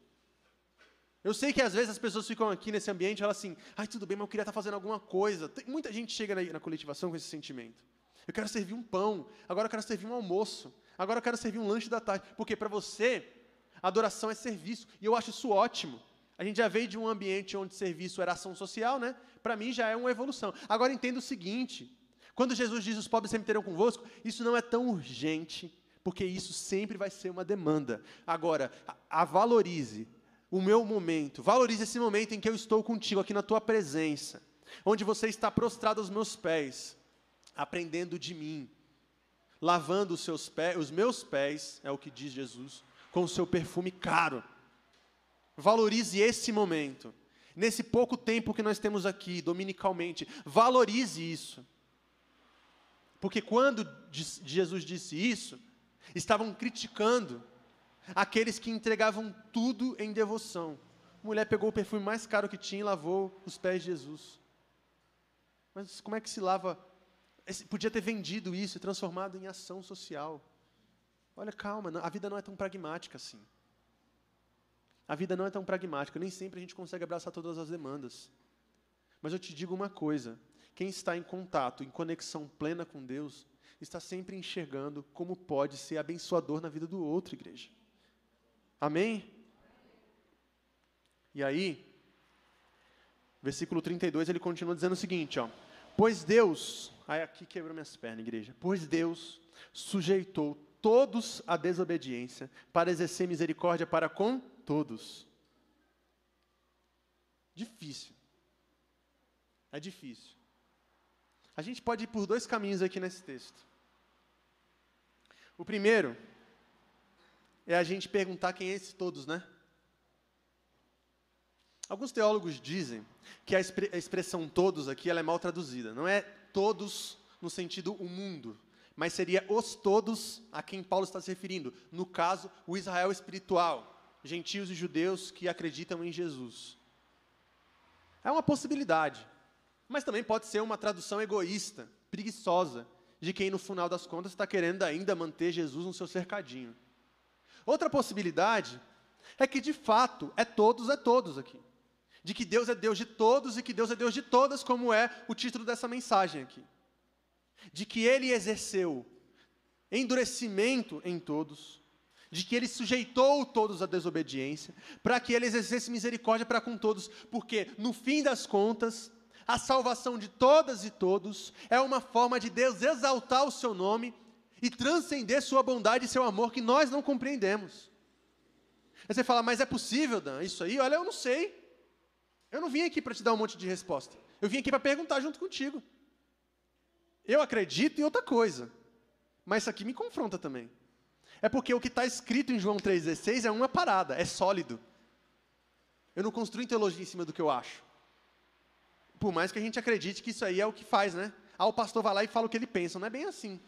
Eu sei que às vezes as pessoas ficam aqui nesse ambiente e falam assim, ai, tudo bem, mas eu queria estar fazendo alguma coisa. Tem, muita gente chega na, na coletivação com esse sentimento. Eu quero servir um pão, agora eu quero servir um almoço, agora eu quero servir um lanche da tarde. Porque para você, adoração é serviço. E eu acho isso ótimo. A gente já veio de um ambiente onde serviço era ação social, né? Para mim já é uma evolução. Agora entenda o seguinte: quando Jesus diz os pobres sempre terão convosco, isso não é tão urgente porque isso sempre vai ser uma demanda. Agora, a, a valorize o meu momento, valorize esse momento em que eu estou contigo aqui na tua presença, onde você está prostrado aos meus pés, aprendendo de mim, lavando os seus pés, os meus pés, é o que diz Jesus, com o seu perfume caro. Valorize esse momento. Nesse pouco tempo que nós temos aqui, dominicalmente, valorize isso. Porque quando Jesus disse isso, estavam criticando aqueles que entregavam tudo em devoção. A mulher pegou o perfume mais caro que tinha e lavou os pés de Jesus. Mas como é que se lava? Podia ter vendido isso e transformado em ação social. Olha, calma, a vida não é tão pragmática assim. A vida não é tão pragmática, nem sempre a gente consegue abraçar todas as demandas. Mas eu te digo uma coisa: quem está em contato, em conexão plena com Deus, está sempre enxergando como pode ser abençoador na vida do outro, igreja. Amém? E aí, versículo 32, ele continua dizendo o seguinte, ó: Pois Deus, aí aqui quebrou minhas pernas, igreja. Pois Deus sujeitou todos à desobediência para exercer misericórdia para com todos. Difícil. É difícil. A gente pode ir por dois caminhos aqui nesse texto. O primeiro é a gente perguntar quem é esse todos, né? Alguns teólogos dizem que a, expressão todos aqui ela é mal traduzida. Não é todos no sentido o mundo, mas seria os todos a quem Paulo está se referindo. No caso, o Israel espiritual, gentios e judeus que acreditam em Jesus. É uma possibilidade, mas também pode ser uma tradução egoísta, preguiçosa, de quem no final das contas está querendo ainda manter Jesus no seu cercadinho. Outra possibilidade é que de fato é todos, é todos aqui. De que Deus é Deus de todos e que Deus é Deus de todas, como é o título dessa mensagem aqui. De que Ele exerceu endurecimento em todos, de que Ele sujeitou todos à desobediência, para que Ele exercesse misericórdia para com todos, porque no fim das contas, a salvação de todas e todos é uma forma de Deus exaltar o seu nome e transcender sua bondade e seu amor que nós não compreendemos. Aí você fala, mas é possível, Dan, isso aí? Olha, eu não sei. Eu não vim aqui para te dar um monte de resposta. Eu vim aqui para perguntar junto contigo. Eu acredito em outra coisa, mas isso aqui me confronta também. É porque o que está escrito em João 3,16 é uma parada, é sólido. Eu não construo teologia em cima do que eu acho. Por mais que a gente acredite que isso aí é o que faz, né? Ah, o pastor vai lá e fala o que ele pensa. Não é bem assim.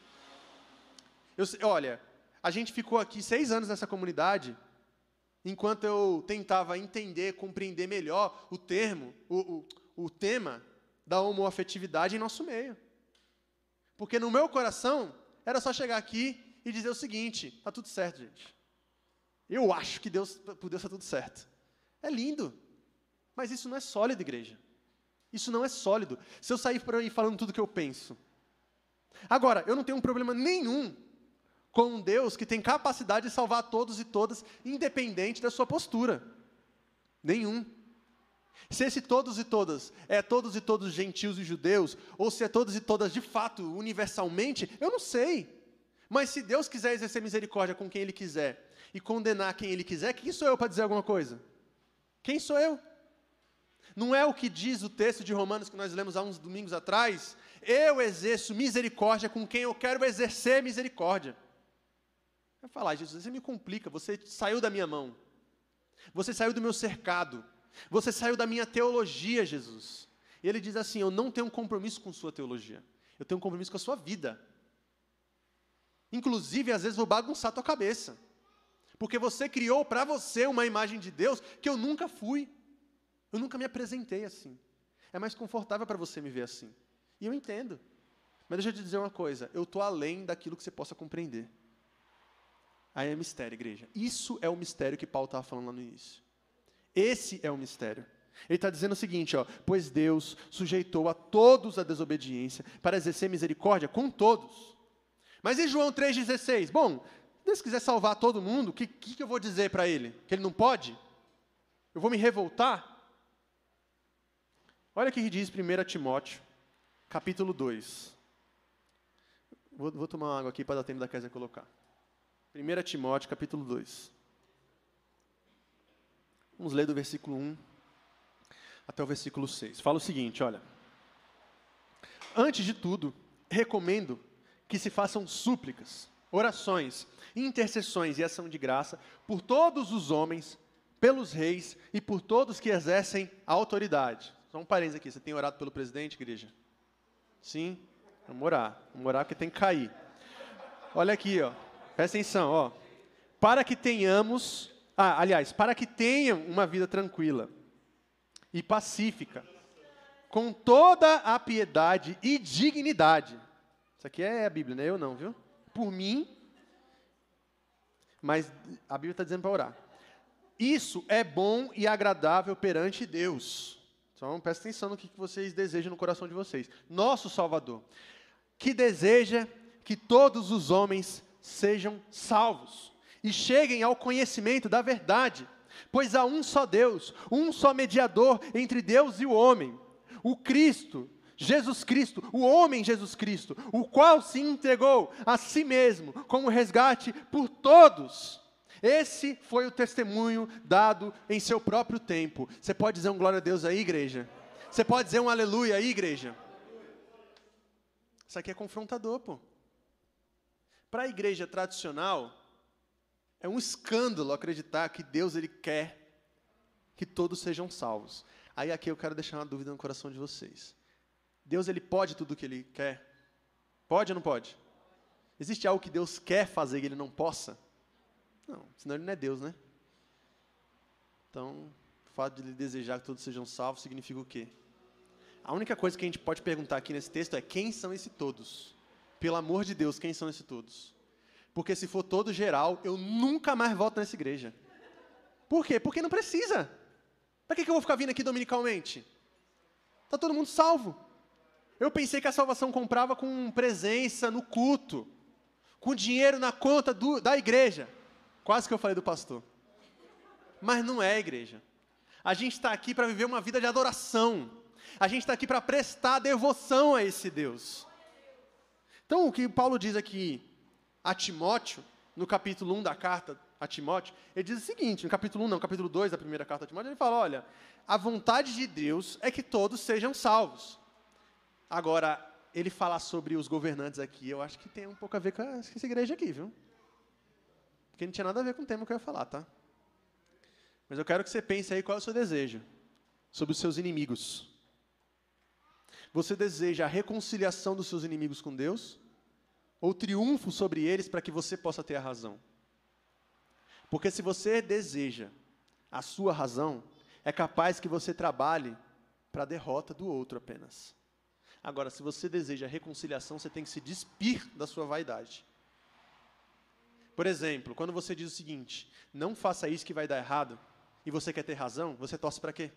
Eu, olha, a gente ficou aqui seis anos nessa comunidade, enquanto eu tentava entender, compreender melhor o termo, o, o, o tema da homoafetividade em nosso meio. Porque no meu coração, era só chegar aqui e dizer o seguinte: tá tudo certo, gente. Eu acho que Deus, por Deus está tudo certo. É lindo, mas isso não é sólido, igreja. Isso não é sólido. Se eu sair por aí falando tudo o que eu penso. Agora, eu não tenho um problema nenhum com um Deus que tem capacidade de salvar todos e todas, independente da sua postura. Nenhum. Se esse todos e todas é todos e todos gentios e judeus, ou se é todos e todas de fato, universalmente, eu não sei. Mas se Deus quiser exercer misericórdia com quem Ele quiser e condenar quem Ele quiser, quem sou eu para dizer alguma coisa? Quem sou eu? Não é o que diz o texto de Romanos que nós lemos há uns domingos atrás? Eu exerço misericórdia com quem eu quero exercer misericórdia. Vai falar, Jesus, você me complica, você saiu da minha mão. Você saiu do meu cercado. Você saiu da minha teologia, Jesus. E ele diz assim: Eu não tenho um compromisso com sua teologia. Eu tenho um compromisso com a sua vida. Inclusive, às vezes, vou bagunçar a tua cabeça. Porque você criou para você uma imagem de Deus que eu nunca fui. Eu nunca me apresentei assim. É mais confortável para você me ver assim. E eu entendo. Mas deixa eu te dizer uma coisa: eu estou além daquilo que você possa compreender. Aí é mistério, igreja. Isso é o mistério que Paulo estava falando lá no início. Esse é o mistério. Ele está dizendo o seguinte: ó, pois Deus sujeitou a todos a desobediência para exercer misericórdia com todos. Mas em João 3,16? Bom, Deus quiser salvar todo mundo, o que, que eu vou dizer para ele? Que ele não pode? Eu vou me revoltar? Olha o que diz 1 Timóteo, capítulo 2. Vou, vou tomar uma água aqui para dar tempo da Kézia colocar. 1 Timóteo, capítulo 2. Vamos ler do versículo 1 até o versículo 6. Fala o seguinte, olha. Antes de tudo, recomendo que se façam súplicas, orações, intercessões e ação de graça por todos os homens, pelos reis e por todos que exercem a autoridade só um parênteses aqui. Você tem orado pelo presidente, igreja? Sim? Vamos orar. Vamos orar porque tem que cair. Olha aqui, ó. Presta atenção, ó. para que tenhamos, ah, aliás, para que tenham uma vida tranquila e pacífica, com toda a piedade e dignidade. Isso aqui é a Bíblia, não é eu não, viu? Por mim, mas a Bíblia está dizendo para orar. Isso é bom e agradável perante Deus. Então, presta atenção no que vocês desejam no coração de vocês. Nosso Salvador, que deseja que todos os homens sejam salvos e cheguem ao conhecimento da verdade, pois há um só Deus, um só mediador entre Deus e o homem, o Cristo, Jesus Cristo, o homem Jesus Cristo, o qual se entregou a si mesmo como resgate por todos esse foi o testemunho dado em seu próprio tempo. Você pode dizer um glória a Deus aí, igreja? Você pode dizer um aleluia aí, igreja? Isso aqui é confrontador, pô. Para a igreja tradicional, é um escândalo acreditar que Deus ele quer que todos sejam salvos. Aí aqui eu quero deixar uma dúvida no coração de vocês. Deus ele pode tudo o que ele quer? Pode ou não pode? Existe algo que Deus quer fazer e ele não possa? Não, senão ele não é Deus, né? Então, o fato de ele desejar que todos sejam salvos significa o quê? A única coisa que a gente pode perguntar aqui nesse texto é quem são esses todos? Pelo amor de Deus, quem são esses todos? Porque se for todo geral, eu nunca mais volto nessa igreja. Por quê? Porque não precisa. Para que, que eu vou ficar vindo aqui dominicalmente? Está todo mundo salvo. Eu pensei que a salvação comprava com presença no culto, com dinheiro na conta do, da igreja. Quase que eu falei do pastor. Mas não é, igreja. A gente está aqui para viver uma vida de adoração. A gente está aqui para prestar devoção a esse Deus. Então, o que Paulo diz aqui a Timóteo, no capítulo 1 da carta a Timóteo, ele diz o seguinte: no capítulo 1, não, capítulo 2 da primeira carta a Timóteo, ele fala: olha, a vontade de Deus é que todos sejam salvos. Agora, ele falar sobre os governantes aqui, eu acho que tem um pouco a ver com essa igreja aqui, viu? Porque não tinha nada a ver com o tema que eu ia falar, tá? Mas eu quero que você pense aí qual é o seu desejo sobre os seus inimigos. Você deseja a reconciliação dos seus inimigos com Deus? Ou triunfo sobre eles para que você possa ter a razão? Porque se você deseja a sua razão, é capaz que você trabalhe para a derrota do outro apenas. Agora, se você deseja a reconciliação, você tem que se despir da sua vaidade. Por exemplo, quando você diz o seguinte: não faça isso que vai dar errado, e você quer ter razão, você torce para quê?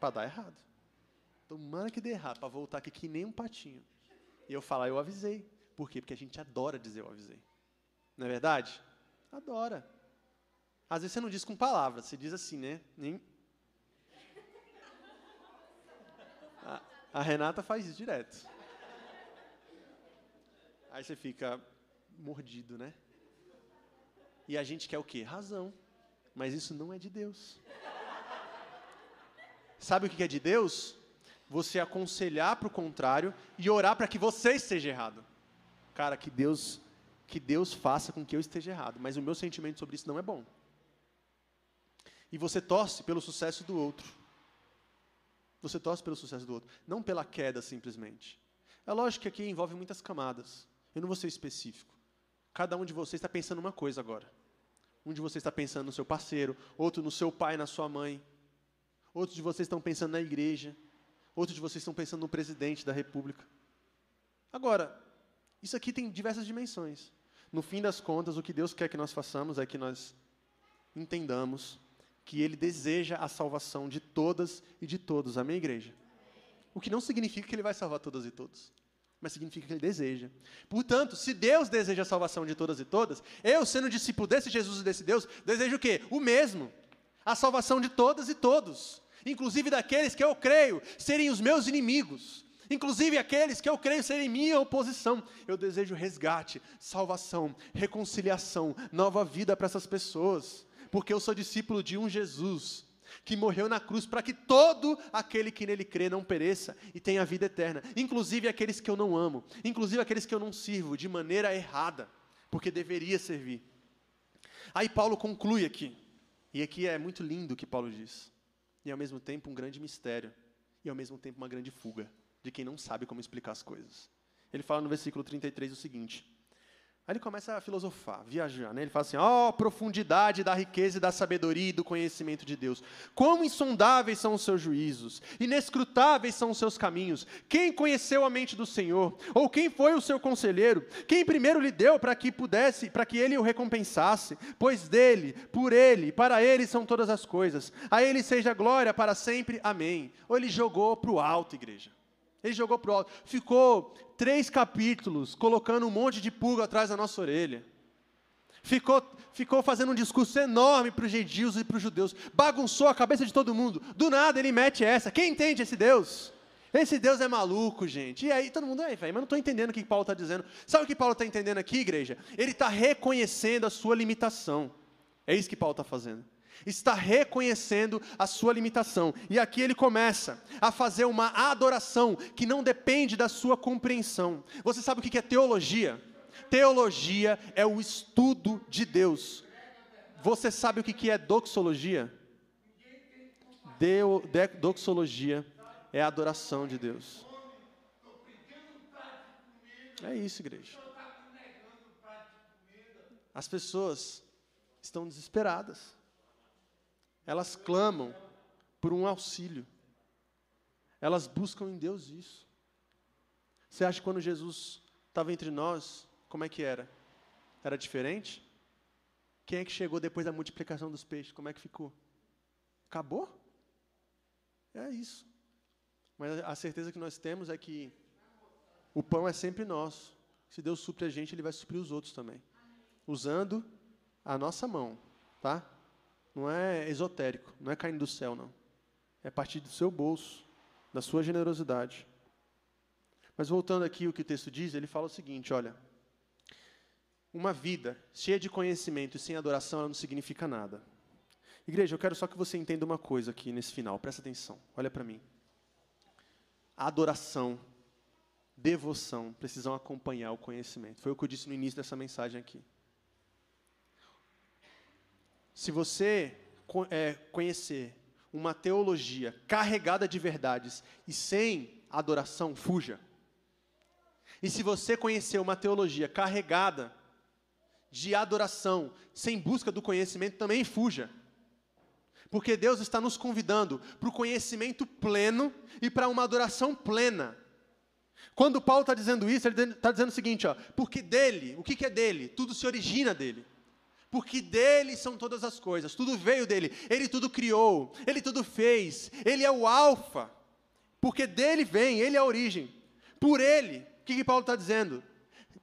Para dar errado. Tomara que dê errado, para voltar aqui que nem um patinho. E eu falar, eu avisei. Por quê? Porque a gente adora dizer eu avisei. Não é verdade? Adora. Às vezes você não diz com palavras, você diz assim, né? Nem... A, a Renata faz isso direto. Aí você fica mordido, né? E a gente quer o quê? Razão. Mas isso não é de Deus. Sabe o que é de Deus? Você aconselhar para o contrário e orar para que você esteja errado. Cara, que Deus, que Deus faça com que eu esteja errado. Mas o meu sentimento sobre isso não é bom. E você torce pelo sucesso do outro. Você torce pelo sucesso do outro, não pela queda simplesmente. É lógico que aqui envolve muitas camadas. Eu não vou ser específico. Cada um de vocês está pensando uma coisa agora. Um de vocês está pensando no seu parceiro, outro no seu pai, na sua mãe. Outros de vocês estão pensando na igreja. Outros de vocês estão pensando no presidente da república. Agora, isso aqui tem diversas dimensões. No fim das contas, o que Deus quer que nós façamos é que nós entendamos que Ele deseja a salvação de todas e de todos. Amém, igreja? O que não significa que Ele vai salvar todas e todos mas significa que ele deseja. Portanto, se Deus deseja a salvação de todas e todas, eu, sendo discípulo desse Jesus e desse Deus, desejo o quê? O mesmo. A salvação de todas e todos, inclusive daqueles que eu creio serem os meus inimigos, inclusive aqueles que eu creio serem minha oposição. Eu desejo resgate, salvação, reconciliação, nova vida para essas pessoas, porque eu sou discípulo de um Jesus que morreu na cruz para que todo aquele que nele crê não pereça e tenha vida eterna, inclusive aqueles que eu não amo, inclusive aqueles que eu não sirvo de maneira errada, porque deveria servir. Aí Paulo conclui aqui, e aqui é muito lindo o que Paulo diz, e ao mesmo tempo um grande mistério, e ao mesmo tempo uma grande fuga de quem não sabe como explicar as coisas. Ele fala no versículo 33 o seguinte: Aí ele começa a filosofar, viajar, né? Ele fala assim: ó, oh, profundidade da riqueza e da sabedoria e do conhecimento de Deus. Como insondáveis são os seus juízos, inescrutáveis são os seus caminhos. Quem conheceu a mente do Senhor? Ou quem foi o seu conselheiro? Quem primeiro lhe deu para que pudesse, para que ele o recompensasse? Pois dele, por ele, para ele são todas as coisas. A ele seja glória para sempre. Amém. Ou ele jogou para o alto, igreja. Ele jogou para o alto. Ficou três capítulos colocando um monte de pulga atrás da nossa orelha. Ficou, ficou fazendo um discurso enorme para os gentios e para os judeus. Bagunçou a cabeça de todo mundo. Do nada ele mete essa. Quem entende esse Deus? Esse Deus é maluco, gente. E aí todo mundo, aí, mas não estou entendendo o que Paulo está dizendo. Sabe o que Paulo está entendendo aqui, igreja? Ele está reconhecendo a sua limitação. É isso que Paulo está fazendo está reconhecendo a sua limitação. E aqui ele começa a fazer uma adoração que não depende da sua compreensão. Você sabe o que é teologia? Teologia é o estudo de Deus. Você sabe o que é doxologia? Deo, de, doxologia é a adoração de Deus. É isso, igreja. As pessoas estão desesperadas elas clamam por um auxílio. Elas buscam em Deus isso. Você acha que quando Jesus estava entre nós, como é que era? Era diferente? Quem é que chegou depois da multiplicação dos peixes? Como é que ficou? Acabou? É isso. Mas a certeza que nós temos é que o pão é sempre nosso. Se Deus supre a gente, Ele vai suprir os outros também. Usando a nossa mão, tá? Não é esotérico, não é caindo do céu, não. É a partir do seu bolso, da sua generosidade. Mas voltando aqui o que o texto diz, ele fala o seguinte: olha, uma vida cheia de conhecimento e sem adoração, ela não significa nada. Igreja, eu quero só que você entenda uma coisa aqui nesse final, presta atenção, olha para mim. Adoração, devoção precisam acompanhar o conhecimento. Foi o que eu disse no início dessa mensagem aqui. Se você é, conhecer uma teologia carregada de verdades e sem adoração, fuja. E se você conhecer uma teologia carregada de adoração, sem busca do conhecimento, também fuja. Porque Deus está nos convidando para o conhecimento pleno e para uma adoração plena. Quando Paulo está dizendo isso, ele está dizendo o seguinte: ó, porque dele, o que, que é dele? Tudo se origina dele porque dele são todas as coisas, tudo veio dele, ele tudo criou, ele tudo fez, ele é o Alfa, porque dele vem, ele é a origem, por ele, o que, que Paulo está dizendo?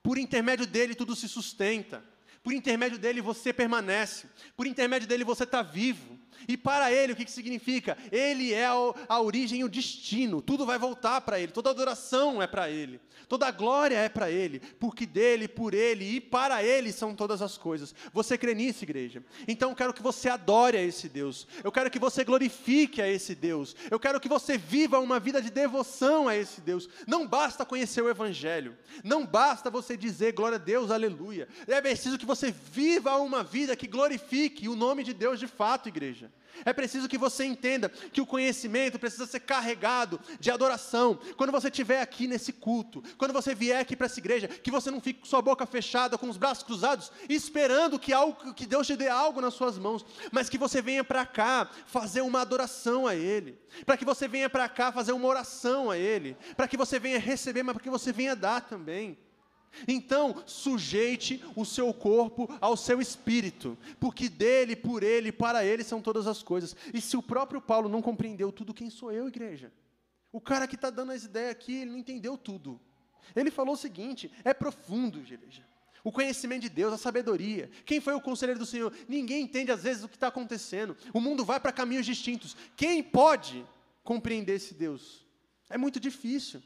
Por intermédio dele tudo se sustenta, por intermédio dele você permanece, por intermédio dele você está vivo, e para ele, o que, que significa? Ele é a origem e o destino, tudo vai voltar para ele, toda adoração é para ele, toda glória é para ele, porque dele, por ele e para ele são todas as coisas. Você crê nisso, igreja? Então quero que você adore a esse Deus, eu quero que você glorifique a esse Deus, eu quero que você viva uma vida de devoção a esse Deus. Não basta conhecer o Evangelho, não basta você dizer glória a Deus, aleluia, é preciso que você viva uma vida que glorifique o nome de Deus de fato, igreja. É preciso que você entenda que o conhecimento precisa ser carregado de adoração. Quando você estiver aqui nesse culto, quando você vier aqui para essa igreja, que você não fique com sua boca fechada, com os braços cruzados, esperando que algo, que Deus te dê algo nas suas mãos, mas que você venha para cá fazer uma adoração a Ele, para que você venha para cá fazer uma oração a Ele, para que você venha receber, mas para que você venha dar também. Então, sujeite o seu corpo ao seu espírito, porque dele, por ele, para ele são todas as coisas. E se o próprio Paulo não compreendeu tudo, quem sou eu, igreja? O cara que está dando as ideias aqui, ele não entendeu tudo. Ele falou o seguinte: é profundo, igreja. O conhecimento de Deus, a sabedoria. Quem foi o conselheiro do Senhor? Ninguém entende às vezes o que está acontecendo. O mundo vai para caminhos distintos. Quem pode compreender esse Deus? É muito difícil.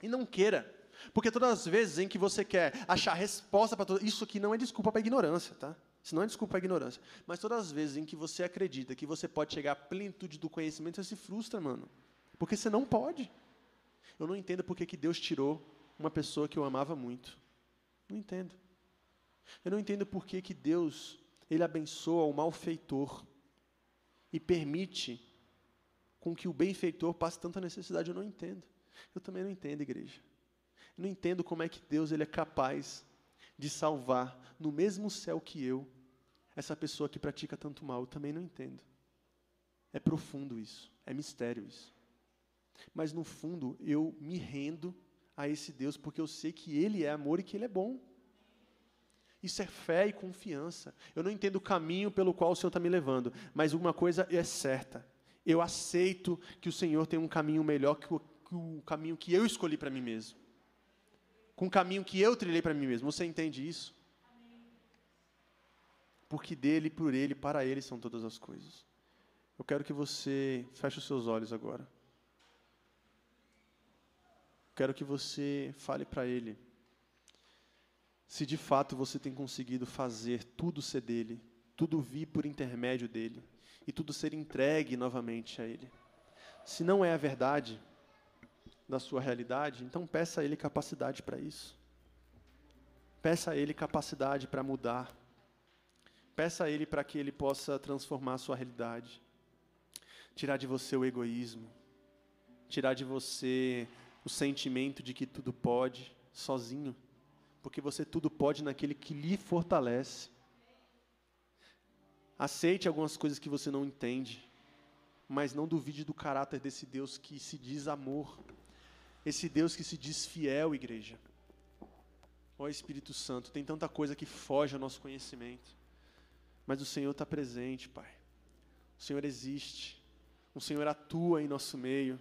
E não queira. Porque todas as vezes em que você quer achar resposta para tudo, isso aqui não é desculpa para ignorância, tá? Isso não é desculpa para ignorância. Mas todas as vezes em que você acredita que você pode chegar à plenitude do conhecimento, você se frustra, mano. Porque você não pode. Eu não entendo porque que Deus tirou uma pessoa que eu amava muito. Não entendo. Eu não entendo por que, que Deus ele abençoa o malfeitor e permite com que o benfeitor passe tanta necessidade. Eu não entendo. Eu também não entendo, igreja não entendo como é que Deus ele é capaz de salvar no mesmo céu que eu essa pessoa que pratica tanto mal? Eu também não entendo. É profundo isso, é mistério isso. Mas no fundo, eu me rendo a esse Deus porque eu sei que Ele é amor e que Ele é bom. Isso é fé e confiança. Eu não entendo o caminho pelo qual o Senhor está me levando, mas uma coisa é certa: eu aceito que o Senhor tem um caminho melhor que o, que o caminho que eu escolhi para mim mesmo, com o caminho que eu trilhei para mim mesmo. Você entende isso? Porque dele, por ele, para ele são todas as coisas. Eu quero que você feche os seus olhos agora. Quero que você fale para ele se de fato você tem conseguido fazer tudo ser dele, tudo vir por intermédio dele e tudo ser entregue novamente a ele. Se não é a verdade da sua realidade, então peça a ele capacidade para isso. Peça a ele capacidade para mudar. Peça a ele para que ele possa transformar a sua realidade. Tirar de você o egoísmo, tirar de você o sentimento de que tudo pode sozinho porque você tudo pode naquele que lhe fortalece. Aceite algumas coisas que você não entende, mas não duvide do caráter desse Deus que se diz amor, esse Deus que se diz fiel, igreja. Ó oh, Espírito Santo, tem tanta coisa que foge ao nosso conhecimento, mas o Senhor está presente, Pai. O Senhor existe, o Senhor atua em nosso meio.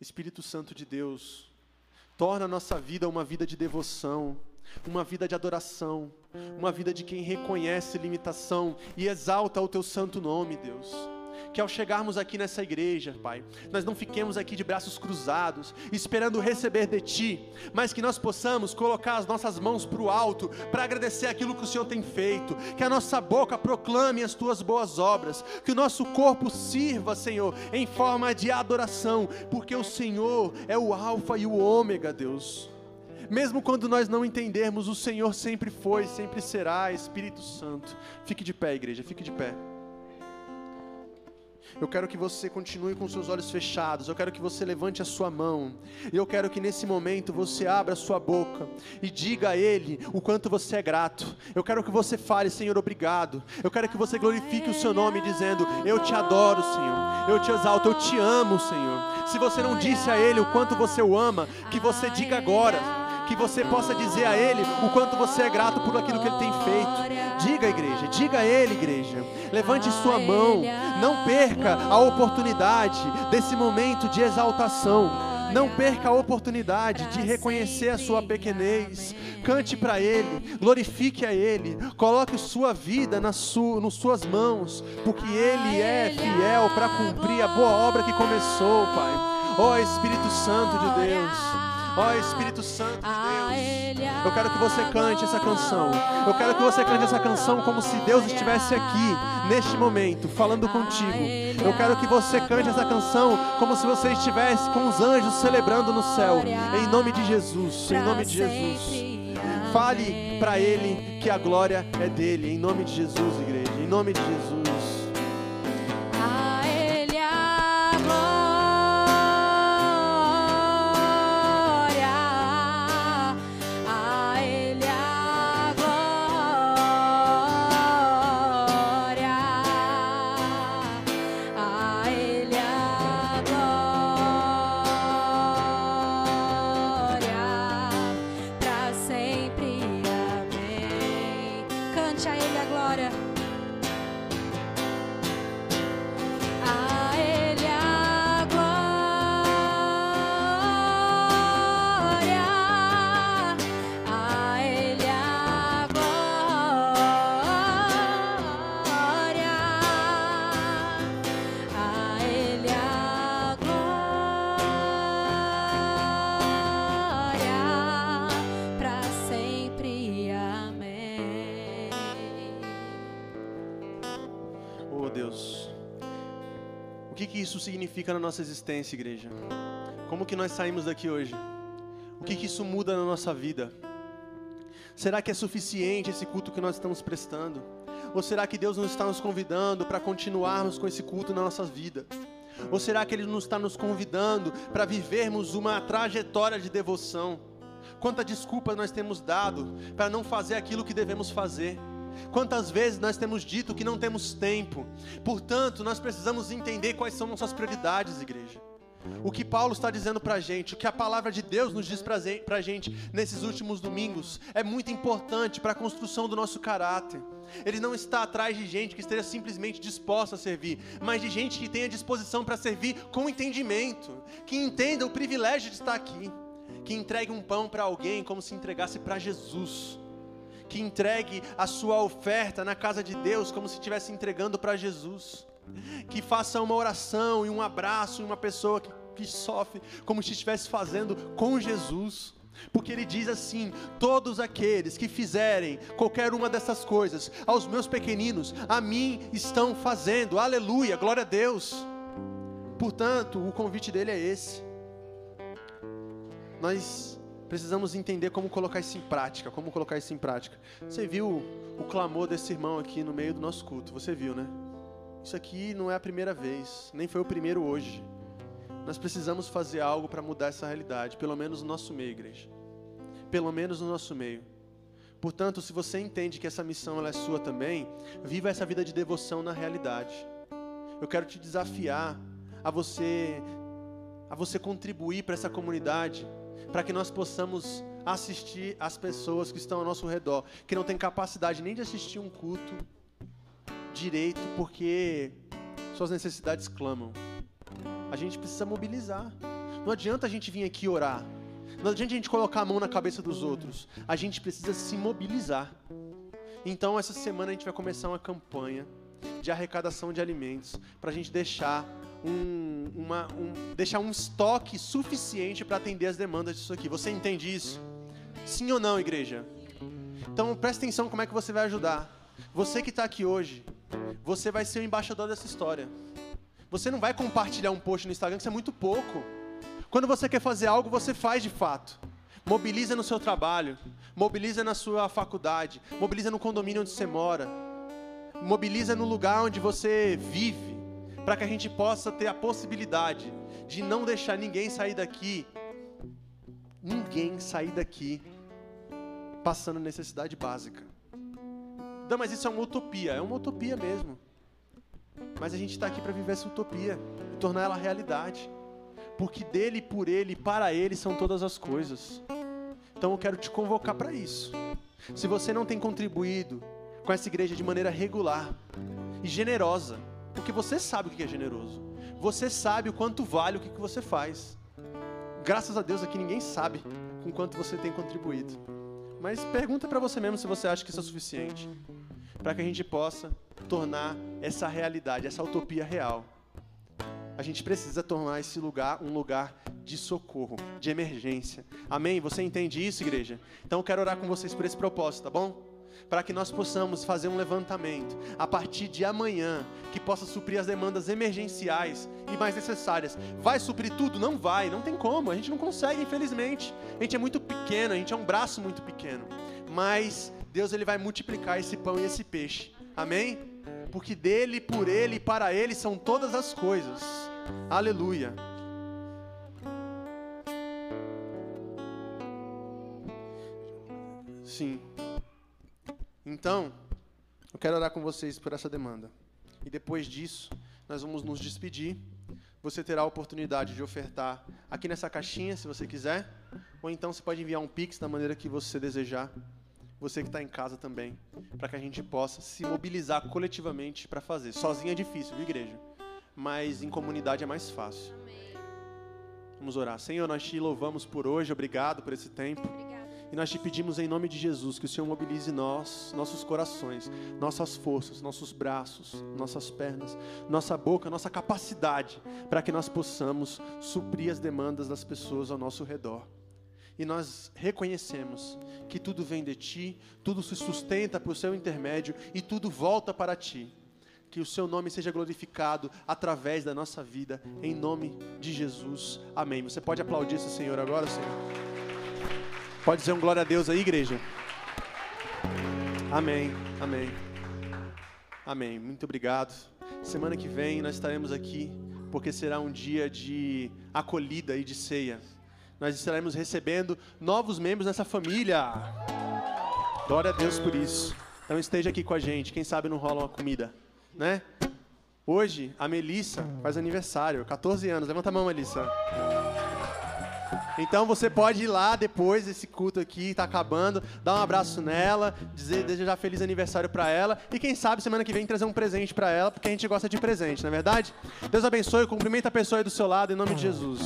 Espírito Santo de Deus, Torna a nossa vida uma vida de devoção, uma vida de adoração, uma vida de quem reconhece limitação e exalta o teu santo nome, Deus que ao chegarmos aqui nessa igreja, Pai, nós não fiquemos aqui de braços cruzados, esperando receber de Ti, mas que nós possamos colocar as nossas mãos para o alto, para agradecer aquilo que o Senhor tem feito, que a nossa boca proclame as Tuas boas obras, que o nosso corpo sirva, Senhor, em forma de adoração, porque o Senhor é o Alfa e o Ômega, Deus. Mesmo quando nós não entendermos, o Senhor sempre foi, sempre será, Espírito Santo. Fique de pé, igreja, fique de pé. Eu quero que você continue com seus olhos fechados. Eu quero que você levante a sua mão. E eu quero que nesse momento você abra a sua boca e diga a Ele o quanto você é grato. Eu quero que você fale, Senhor, obrigado. Eu quero que você glorifique o seu nome dizendo: Eu te adoro, Senhor. Eu te exalto, eu te amo, Senhor. Se você não disse a Ele o quanto você o ama, que você diga agora que você possa dizer a Ele o quanto você é grato por aquilo que Ele tem feito. Diga, igreja, diga a Ele, igreja. Levante sua mão, não perca a oportunidade desse momento de exaltação. Não perca a oportunidade de reconhecer a sua pequenez. Cante para Ele, glorifique a Ele, coloque sua vida nas, su nas suas mãos, porque Ele é fiel para cumprir a boa obra que começou, Pai. Ó oh, Espírito Santo de Deus. Ó oh, Espírito Santo de Deus, eu quero que você cante essa canção. Eu quero que você cante essa canção como se Deus estivesse aqui, neste momento, falando contigo. Eu quero que você cante essa canção como se você estivesse com os anjos celebrando no céu. Em nome de Jesus, em nome de Jesus. Fale para Ele que a glória é dele. Em nome de Jesus, igreja. Em nome de Jesus. Significa na nossa existência, igreja? Como que nós saímos daqui hoje? O que, que isso muda na nossa vida? Será que é suficiente esse culto que nós estamos prestando? Ou será que Deus nos está nos convidando para continuarmos com esse culto na nossa vida? Ou será que Ele nos está nos convidando para vivermos uma trajetória de devoção? Quanta desculpa nós temos dado para não fazer aquilo que devemos fazer. Quantas vezes nós temos dito que não temos tempo. Portanto, nós precisamos entender quais são nossas prioridades, igreja. O que Paulo está dizendo para a gente, o que a palavra de Deus nos diz para a gente nesses últimos domingos, é muito importante para a construção do nosso caráter. Ele não está atrás de gente que esteja simplesmente disposta a servir, mas de gente que tenha disposição para servir com entendimento, que entenda o privilégio de estar aqui, que entregue um pão para alguém como se entregasse para Jesus, que entregue a sua oferta na casa de Deus como se estivesse entregando para Jesus que faça uma oração e um abraço em uma pessoa que, que sofre, como se estivesse fazendo com Jesus. Porque ele diz assim: todos aqueles que fizerem qualquer uma dessas coisas aos meus pequeninos, a mim estão fazendo, aleluia, glória a Deus. Portanto, o convite dele é esse. Nós precisamos entender como colocar isso em prática, como colocar isso em prática. Você viu o clamor desse irmão aqui no meio do nosso culto, você viu, né? Isso aqui não é a primeira vez, nem foi o primeiro hoje. Nós precisamos fazer algo para mudar essa realidade, pelo menos no nosso meio, igreja. Pelo menos no nosso meio. Portanto, se você entende que essa missão é sua também, viva essa vida de devoção na realidade. Eu quero te desafiar a você a você contribuir para essa comunidade, para que nós possamos assistir as pessoas que estão ao nosso redor, que não têm capacidade nem de assistir um culto, direito porque suas necessidades clamam. A gente precisa mobilizar. Não adianta a gente vir aqui orar. Não adianta a gente colocar a mão na cabeça dos outros. A gente precisa se mobilizar. Então, essa semana a gente vai começar uma campanha de arrecadação de alimentos para a gente deixar um, uma, um, deixar um estoque suficiente para atender as demandas disso aqui. Você entende isso? Sim ou não, igreja? Então, presta atenção como é que você vai ajudar. Você que está aqui hoje, você vai ser o embaixador dessa história. Você não vai compartilhar um post no Instagram, que isso é muito pouco. Quando você quer fazer algo, você faz de fato. Mobiliza no seu trabalho, mobiliza na sua faculdade, mobiliza no condomínio onde você mora, mobiliza no lugar onde você vive, para que a gente possa ter a possibilidade de não deixar ninguém sair daqui, ninguém sair daqui passando necessidade básica. Não, mas isso é uma utopia. É uma utopia mesmo. Mas a gente está aqui para viver essa utopia e tornar ela realidade. Porque dele, por ele e para ele são todas as coisas. Então eu quero te convocar para isso. Se você não tem contribuído com essa igreja de maneira regular e generosa, porque você sabe o que é generoso, você sabe o quanto vale o que você faz. Graças a Deus aqui ninguém sabe com quanto você tem contribuído. Mas pergunta para você mesmo se você acha que isso é suficiente para que a gente possa tornar essa realidade, essa utopia real. A gente precisa tornar esse lugar um lugar de socorro, de emergência. Amém? Você entende isso, igreja? Então eu quero orar com vocês por esse propósito, tá bom? Para que nós possamos fazer um levantamento a partir de amanhã que possa suprir as demandas emergenciais e mais necessárias. Vai suprir tudo? Não vai, não tem como. A gente não consegue, infelizmente. A gente é muito pequeno, a gente é um braço muito pequeno. Mas Deus ele vai multiplicar esse pão e esse peixe. Amém? Porque dele, por ele e para ele são todas as coisas. Aleluia. Sim. Então, eu quero orar com vocês por essa demanda. E depois disso, nós vamos nos despedir. Você terá a oportunidade de ofertar aqui nessa caixinha, se você quiser. Ou então você pode enviar um pix da maneira que você desejar você que está em casa também, para que a gente possa se mobilizar coletivamente para fazer. Sozinho é difícil, viu, igreja? Mas em comunidade é mais fácil. Vamos orar. Senhor, nós te louvamos por hoje, obrigado por esse tempo. E nós te pedimos em nome de Jesus que o Senhor mobilize nós, nossos corações, nossas forças, nossos braços, nossas pernas, nossa boca, nossa capacidade, para que nós possamos suprir as demandas das pessoas ao nosso redor e nós reconhecemos que tudo vem de Ti, tudo se sustenta por seu intermédio e tudo volta para Ti. Que o Seu nome seja glorificado através da nossa vida, em nome de Jesus. Amém. Você pode aplaudir esse Senhor agora, Senhor? Pode dizer um glória a Deus aí, igreja? Amém, amém. Amém. Muito obrigado. Semana que vem nós estaremos aqui porque será um dia de acolhida e de ceia nós estaremos recebendo novos membros nessa família. Glória a Deus por isso. Então esteja aqui com a gente. Quem sabe não rola uma comida, né? Hoje a Melissa faz aniversário, 14 anos. Levanta a mão, Melissa. Então você pode ir lá depois desse culto aqui, tá acabando, dar um abraço nela, dizer, desejar feliz aniversário para ela e quem sabe semana que vem trazer um presente para ela, porque a gente gosta de presente, não é verdade? Deus abençoe, cumprimenta a pessoa aí do seu lado em nome de Jesus.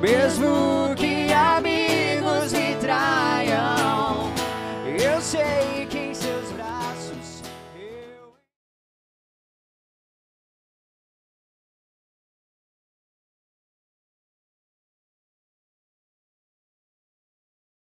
Mesmo